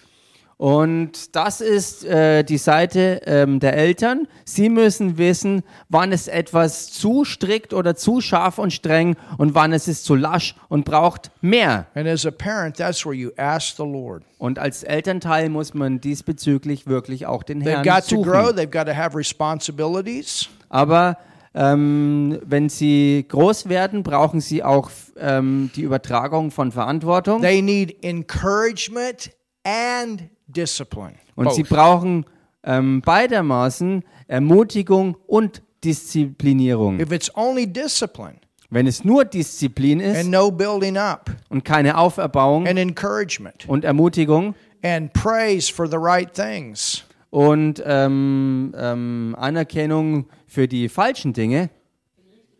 Und das ist äh, die Seite ähm, der Eltern. Sie müssen wissen, wann ist etwas zu strikt oder zu scharf und streng und wann ist es zu lasch und braucht mehr. And as a parent, that's where you ask the Lord. Und als Elternteil muss man diesbezüglich wirklich auch den They've Herrn got to grow, suchen. they've got to have responsibilities. Aber ähm, wenn sie groß werden, brauchen sie auch ähm, die Übertragung von Verantwortung. They need encouragement and discipline. Und sie brauchen ähm, beidermaßen Ermutigung und Disziplinierung. If it's only discipline Wenn es nur Disziplin ist and no building up und keine Auferbauung and encouragement und Ermutigung and praise for the right things, und ähm, ähm, Anerkennung für die falschen Dinge,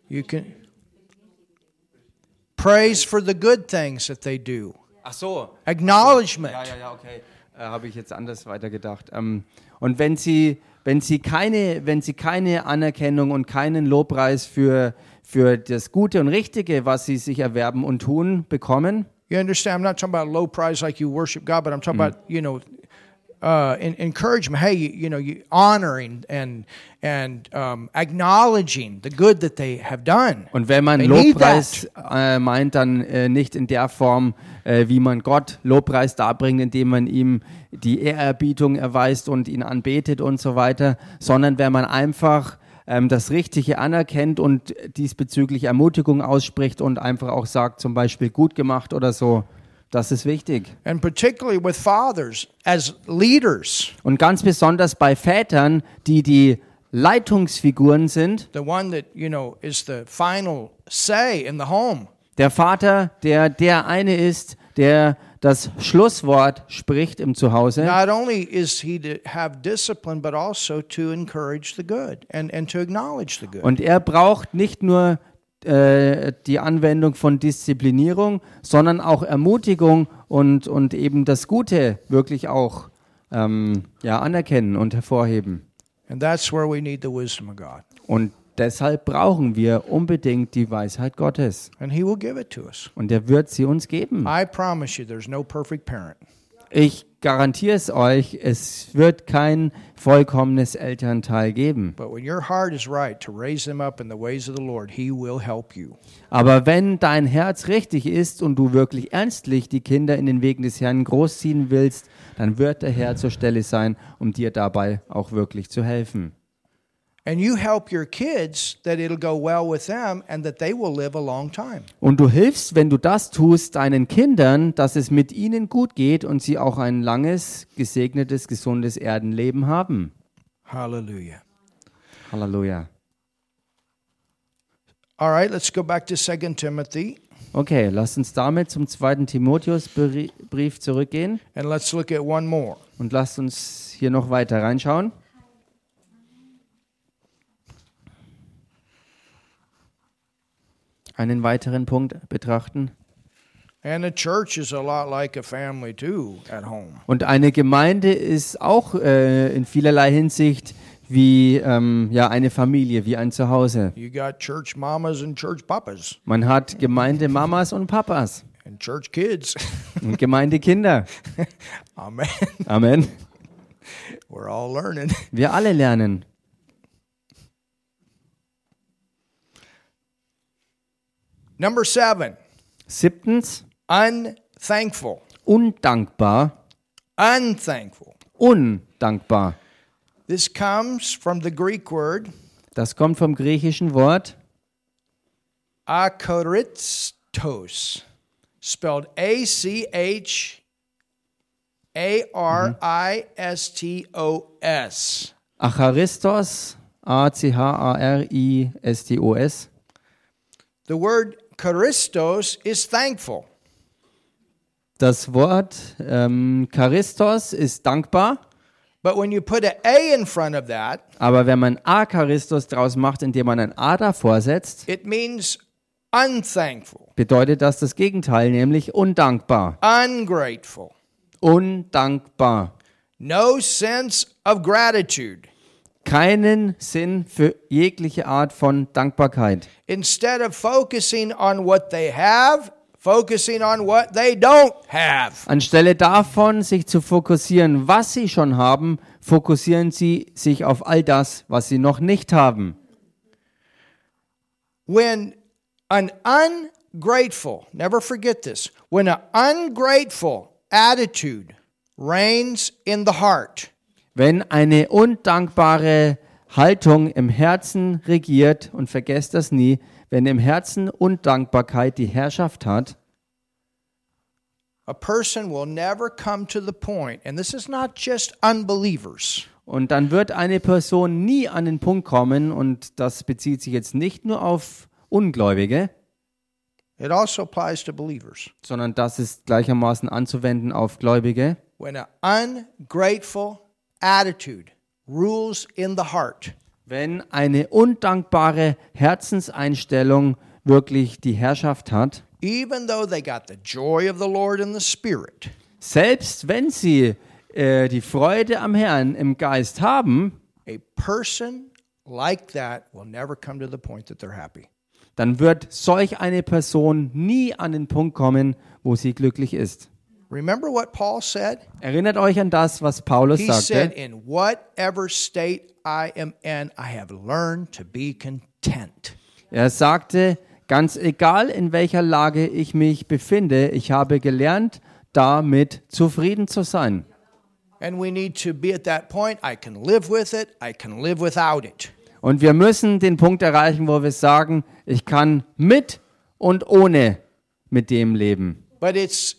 you can praise for the good things that they do, ach so, acknowledgement. ja, ja, ja, okay, äh, habe ich jetzt anders weitergedacht. Ähm, und wenn sie, wenn sie keine, wenn sie keine Anerkennung und keinen Lobpreis für für das Gute und Richtige, was sie sich erwerben und tun, bekommen, You understand? I'm not talking about low price like you worship God, but I'm talking about you know, uh, en- encouragement. Hey, you, you know, you honoring and and um, acknowledging the good that they have done. Und wenn man They Lobpreis äh, meint, dann äh, nicht in der Form, äh, wie man Gott Lobpreis darbringt, indem man ihm die Ehrerbietung erweist und ihn anbetet und so weiter, sondern wenn man einfach ähm, das Richtige anerkennt und diesbezüglich Ermutigung ausspricht und einfach auch sagt, zum Beispiel gut gemacht oder so. Das ist wichtig. And particularly with fathers as leaders, Und ganz besonders bei Vätern, die die Leitungsfiguren sind. the one that, you know, is the final say in the home. Der Vater, der der eine ist, der das Schlusswort spricht im Zuhause. Not only is he to have discipline, but also to encourage the good and, and to acknowledge the good. Und er braucht nicht nur äh, die Anwendung von Disziplinierung, sondern auch Ermutigung und, und eben das Gute wirklich auch ähm, ja, anerkennen und hervorheben. And that's where we need the wisdom of God. Und deshalb brauchen wir unbedingt die Weisheit Gottes. And he will give it to us. Und er wird sie uns geben. I promise you, there's no perfect parent. Ich garantiere es euch, es wird kein vollkommenes Elternteil geben. Aber wenn dein Herz richtig ist und du wirklich ernstlich die Kinder in den Wegen des Herrn großziehen willst, dann wird der Herr zur Stelle sein, um dir dabei auch wirklich zu helfen. Und du hilfst, wenn du das tust, deinen Kindern, dass es mit ihnen gut geht und sie auch ein langes, gesegnetes, gesundes Erdenleben haben. Hallelujah. Halleluja. All right, let's go back to 2 Timothy Okay, lasst uns damit zum zweiten Timotheusbrief zurückgehen and let's look at one more. und lasst uns hier noch weiter reinschauen. Einen weiteren Punkt betrachten. And the church is a lot like a family too at home. Und eine Gemeinde ist auch äh, in vielerlei Hinsicht wie ähm, ja, eine Familie, wie ein Zuhause. You got church mamas and church papas Man hat Gemeindemamas und Papas and church kids. und Gemeindekinder. Amen. Amen. We're all learning. Wir alle lernen. Number seven, Siebtens, unthankful. undankbar. Unthankful. Undankbar. This comes from the Greek word Das kommt vom griechischen Wort akaristos, spelled A C H A R I S T O S. Acharistos, A-C-H-A-R-I-S-T-O-S. The word charistos is thankful. Das Wort ähm, Charistos ist dankbar, But when you put an A in front of that, aber wenn man Acharistos draus macht, indem man ein A davor setzt, it means unthankful, bedeutet das das Gegenteil, nämlich undankbar. ungrateful, Undankbar. no sense of gratitude. Keinen Sinn für jegliche Art von Dankbarkeit. Instead of focusing on what they have, focusing on what they don't have. Anstelle davon, sich zu fokussieren, was sie schon haben, fokussieren sie sich auf all das, was sie noch nicht haben. When an ungrateful, never forget this, when an ungrateful attitude reigns in the heart, Wenn eine undankbare Haltung im Herzen regiert, und vergesst das nie, wenn im Herzen Undankbarkeit die Herrschaft hat, a person will never come to the point, and this is not just unbelievers, und dann wird eine Person nie an den Punkt kommen, und das bezieht sich jetzt nicht nur auf Ungläubige, it also applies to believers. sondern das ist gleichermaßen anzuwenden auf Gläubige. When an ungrateful attitude rules in the heart, Wenn eine undankbare Herzenseinstellung wirklich die Herrschaft hat, even though they got the joy of the Lord in the Spirit, selbst wenn sie äh, die Freude am Herrn im Geist haben, a person like that will never come to the point that they're happy. dann wird solch eine Person nie an den Punkt kommen, wo sie glücklich ist. Remember what Paul said? Erinnert euch an das, was Paulus He said, sagte. In whatever state I am in, I have learned to be content. Er sagte, ganz egal in welcher Lage ich mich befinde, ich habe gelernt, damit zufrieden zu sein. And we need to be at that point. I can live with it, I can live without it. Und wir müssen den Punkt erreichen, wo wir sagen, ich kann mit und ohne mit dem leben. But it's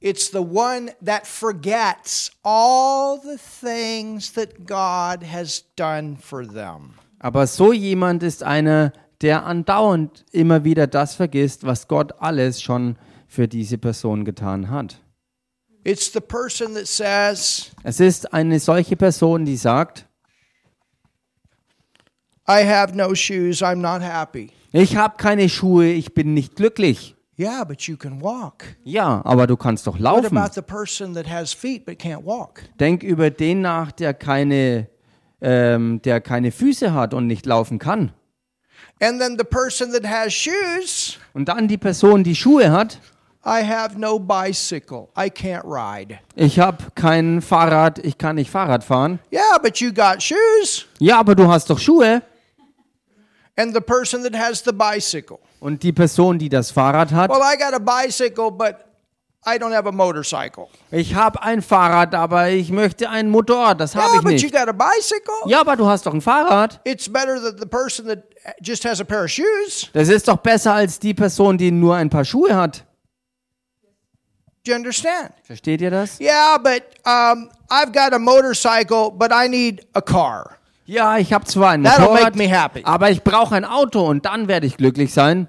it's the one that forgets all the things that God has done for them. Aber so jemand ist einer, der andauernd immer wieder das vergisst, was Gott alles schon für diese Person getan hat. It's the person that says, Es ist eine solche Person, die sagt, I have no shoes, I'm not happy. ich habe keine Schuhe, ich bin nicht glücklich. Yeah, but you can walk. Ja, aber du kannst doch What laufen. about the person that has feet but can't walk? Denk über den nach, der keine, ähm, der keine Füße hat und nicht laufen kann. And then the person that has shoes, Und dann die Person, die Schuhe hat. I have no bicycle, I can't ride. Ich habe kein Fahrrad, ich kann nicht Fahrrad fahren. Yeah, but you got shoes. Ja, aber du hast doch Schuhe. And the person that has the bicycle, Und die Person, die das Fahrrad hat. well, I got a bicycle, but I don't have a motorcycle. Ich habe ein Fahrrad, aber ich möchte ein Motorrad. Das habe Yeah, ich but you nicht. got a bicycle. Ja, aber du hast doch ein Fahrrad. It's better that the person that just has a pair of shoes. Das ist doch besser als die Person, die nur ein paar Schuhe hat. Do you understand? Versteht ihr das? Yeah, but um, I've got a motorcycle, but I need a car. Ja, ich habe zwar ein That'll Motorrad, make me happy. aber ich brauche ein Auto und dann werde ich glücklich sein.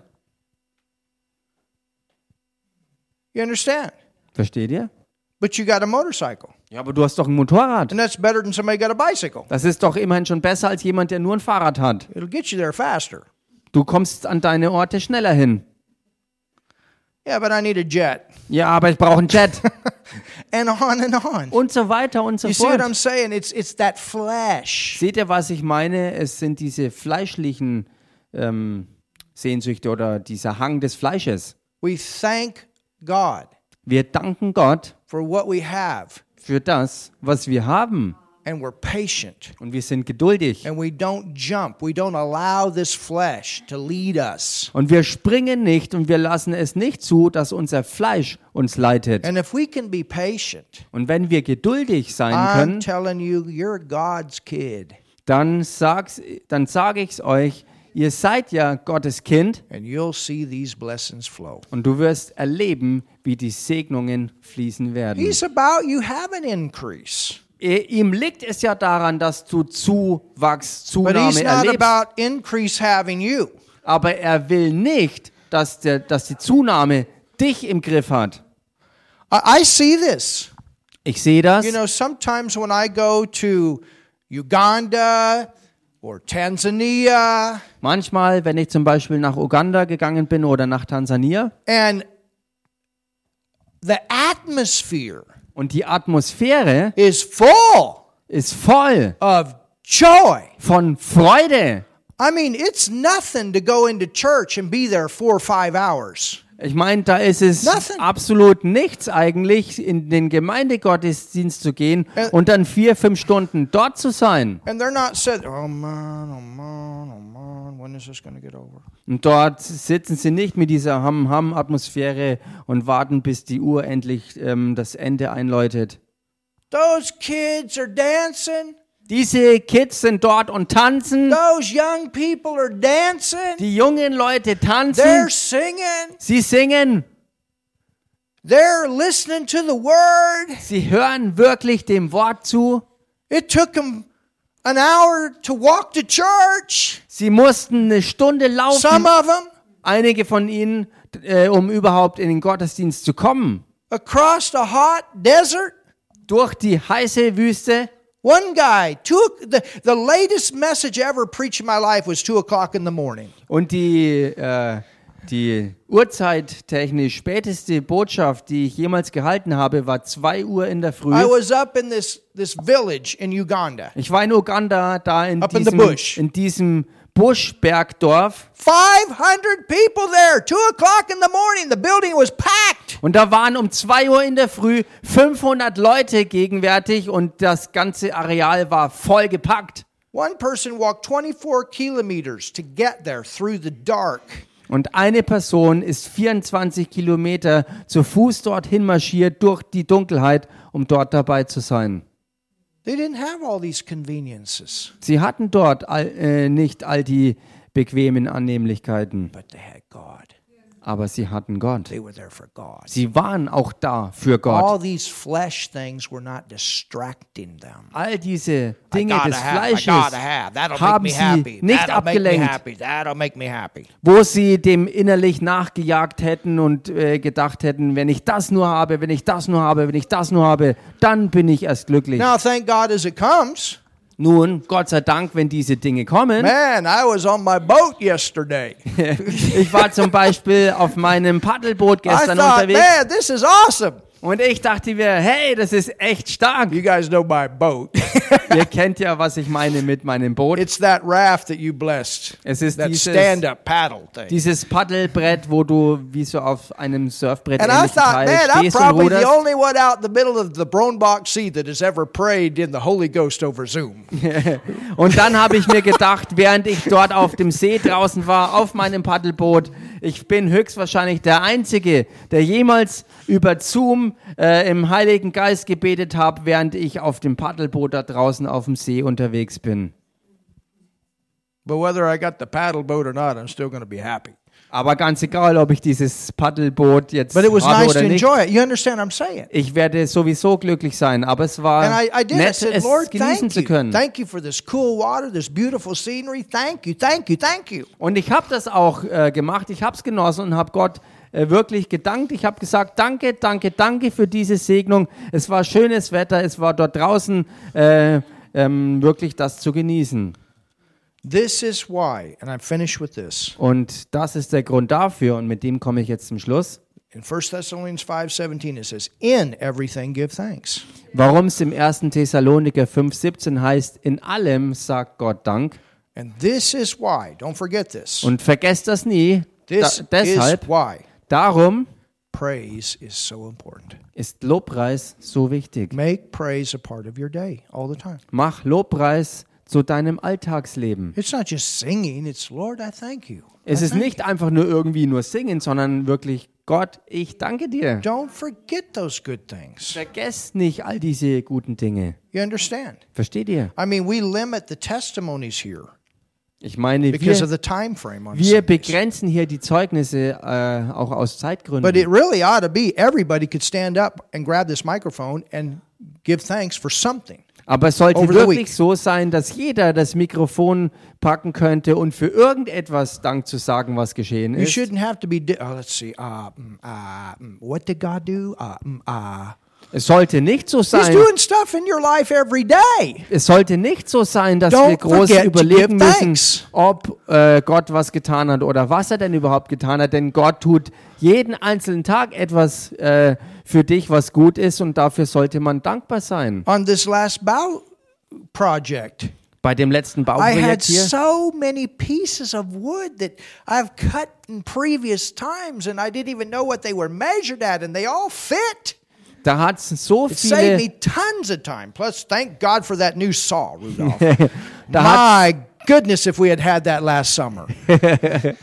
You understand? Versteht ihr? But you got a motorcycle, Ja, aber du hast doch ein Motorrad. and that's better than somebody got a bicycle. Das ist doch immerhin schon besser als jemand, der nur ein Fahrrad hat. It'll get you there faster. Du kommst an deine Orte schneller hin. Yeah, but I need a jet. Ja, aber ich brauche einen Jet. And on and on. und so weiter und so You see what I'm fort. saying? It's it's that flesh. Seht ihr, was ich meine? Es sind diese fleischlichen ähm, Sehnsüchte oder dieser Hang des Fleisches. We thank God Wir danken Gott for what we have, für das, was wir haben. And we're patient. Und wir sind geduldig. And we don't jump. We don't allow this flesh to lead us. Und wir springen nicht und wir lassen es nicht zu, dass unser Fleisch uns leitet. And if we can be patient, Und wenn wir geduldig sein I'm können, telling you, you're God's kid, dann, sag's, dann sage ich es euch, ihr seid ja Gottes Kind and you'll see these blessings flow. und du wirst erleben, wie die Segnungen fließen werden. He's about you have an increase, Ihm liegt es ja daran, dass du Zuwachs, Zunahme erlebst. Aber er will nicht, dass, der, dass die Zunahme dich im Griff hat. I, I see this. Ich sehe das. You know, sometimes when I go to Uganda or Tanzania, Manchmal, wenn ich zum Beispiel nach Uganda gegangen bin oder nach Tansania and the atmosphere und die Atmosphäre is full ist voll of joy. von Freude. I mean, it's nothing to go into church and be there four or five hours. Ich meine, da ist es Nothing. absolut nichts eigentlich, in den Gemeindegottesdienst zu gehen Äh. und dann vier, fünf Stunden dort zu sein. And oh man, oh man, oh man? Und dort sitzen sie nicht mit dieser Ham-Ham-Atmosphäre und warten, bis die Uhr endlich ähm, das Ende einläutet. Those kids are dancing. Diese Kids sind dort und tanzen. Those young people are dancing. Die jungen Leute They're tanzen. singing. Sie singen. They're listening to the word. Sie hören wirklich dem Wort zu. It took them an hour to walk to church. Sie mussten eine Stunde Some laufen, of them einige von ihnen, äh, um überhaupt in den Gottesdienst zu kommen. across the hot desert. Durch die heiße Wüste. One guy, two, the, the latest message ever preached in my life was two o'clock in the morning. Und die, äh, die uhrzeittechnisch späteste Botschaft, die ich jemals gehalten habe, war 2 Uhr in der Früh. I was up in this, this village in Uganda. Ich war in Uganda, da in Up in diesem, bush. in diesem Buschbergdorf. 500 people there, two o'clock in the morning. The building was packed. Und da waren um 2 Uhr in der Früh 500 Leute gegenwärtig und das ganze Areal war voll gepackt. One person walked 24 kilometers to get there through the dark. Und eine Person ist 24 Kilometer zu Fuß dorthin marschiert durch die Dunkelheit, um dort dabei zu sein. Sie hatten dort all, äh, nicht all die bequemen Annehmlichkeiten, but they had God. Aber sie hatten Gott. They were there for God. Sie waren auch da für Gott. All these flesh things were not distracting them. All diese Dinge des Fleisches haben me sie happy. nicht abgelenkt. wo sie dem innerlich nachgejagt hätten und äh, gedacht hätten, wenn ich das nur habe, wenn ich das nur habe, wenn ich das nur habe, dann bin ich erst glücklich. Now, thank God as it comes. Nun, Gott sei Dank, wenn diese Dinge kommen. Man, I was on my boat yesterday. Ich war zum Beispiel auf meinem Paddelboot I gestern thought, unterwegs man, this is awesome. Und ich dachte mir, hey, das ist echt stark. You guys know my boat. Ihr kennt ja, was ich meine mit meinem Boot. it's that raft that you blessed. Es ist That dieses, stand-up paddle thing. dieses Paddelbrett, wo du wie so auf einem Surfbrett And I thought, man, I'm probably the only one out in the middle of the Bronbach Sea that has ever prayed in the Holy Ghost over Zoom. Und dann habe ich mir gedacht, während ich dort auf dem See draußen war, auf meinem Paddelboot, ich bin höchstwahrscheinlich der Einzige, der jemals über Zoom äh, im Heiligen Geist gebetet habe, während ich auf dem Paddelboot da draußen auf dem See unterwegs bin. But whether I got the paddle boat or not, I'm still going to be happy. Aber ganz egal, ob ich dieses Paddelboot jetzt But it was habe nice oder to nicht, enjoy it. You understand what I'm saying? ich werde sowieso glücklich sein. Aber es war And I, I did. I nett, said, es Lord, genießen thank zu you. können. Thank you for this cool water, this beautiful scenery. Thank you, thank you, thank you. Und ich habe das auch äh, gemacht. Ich habe es genossen und habe Gott äh, wirklich gedankt. Ich habe gesagt, danke, danke, danke für diese Segnung. Es war schönes Wetter. Es war dort draußen äh, ähm, wirklich das zu genießen. This is why, and I'm finished with this. Und das ist der Grund dafür. Und mit dem komme ich jetzt zum Schluss. In 1 Thessalonians 5:17 it says, "In everything give thanks." Warum es im 1. Thessaloniker 5,17 heißt, in allem sagt Gott Dank. And this is why. Don't forget this. Und vergesst das nie. Da, This deshalb, is why darum praise is so important. ist Lobpreis so wichtig. Make praise a part of your day all the time. Mach Lobpreis zu deinem Alltagsleben. It's not just singing, it's Lord, I thank you. Es ist nicht einfach nur irgendwie nur singen, sondern wirklich Gott, ich danke dir. Don't forget those good things. Vergesst nicht all diese guten Dinge. You understand? Versteht ihr? I mean, we limit the testimonies here Ich meine, because of wir, the time frame on wir begrenzen hier die Zeugnisse äh, auch aus But Zeitgründen. it really ought to be everybody could stand up and grab this microphone and give thanks for something. Aber es sollte wirklich so sein, dass jeder das Mikrofon packen könnte und für irgendetwas Dank zu sagen, was geschehen You ist. shouldn't have to be. Di- oh, let's see. Uh, mm, uh, mm, what did God do? Uh, mm, uh. Es sollte nicht so He's sein, doing stuff in your life every day. es sollte nicht so sein, dass Don't wir groß überlegen müssen, ob äh, Gott was getan hat oder was er denn überhaupt getan hat. Denn Gott tut jeden einzelnen Tag etwas äh, für dich, was gut ist und dafür sollte man dankbar sein. On this last bow project, Bei dem letzten Bauprojekt hier, so many pieces of wood that I've cut in previous times, and I didn't even know what they were measured at, and they all fit. Da hat es so It saved me viele, tons of time. Plus, thank God for that new saw, Rudolph. da hat My goodness, if we had had that last summer.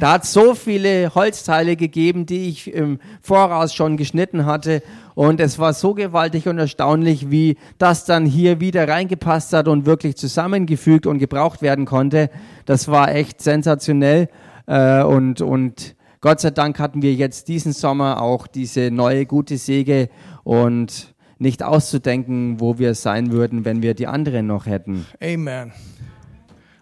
Da hat so viele Holzteile gegeben, die ich im Voraus schon geschnitten hatte. Und es war so gewaltig und erstaunlich, wie das dann hier wieder reingepasst hat und wirklich zusammengefügt und gebraucht werden konnte. Das war echt sensationell. Äh, und, und Gott sei Dank hatten wir jetzt diesen Sommer auch diese neue gute Säge und nicht auszudenken, wo wir sein würden, wenn wir die anderen noch hätten. Amen.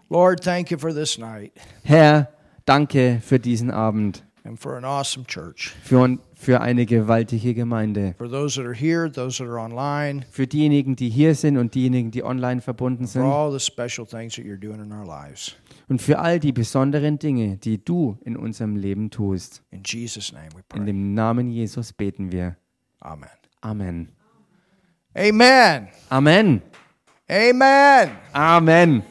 Lord, thank you for this night Herr, danke für diesen Abend, and for an awesome church. für, für eine gewaltige Gemeinde. For those that are here, those that are online, für diejenigen, die hier sind und diejenigen, die online verbunden for sind all the special things that you're doing in our lives. Und für all die besonderen Dinge, die du in unserem Leben tust. In Jesus' name we In pray. dem Namen Jesus beten wir. Amen. Amen. Amen. Amen. Amen. Amen.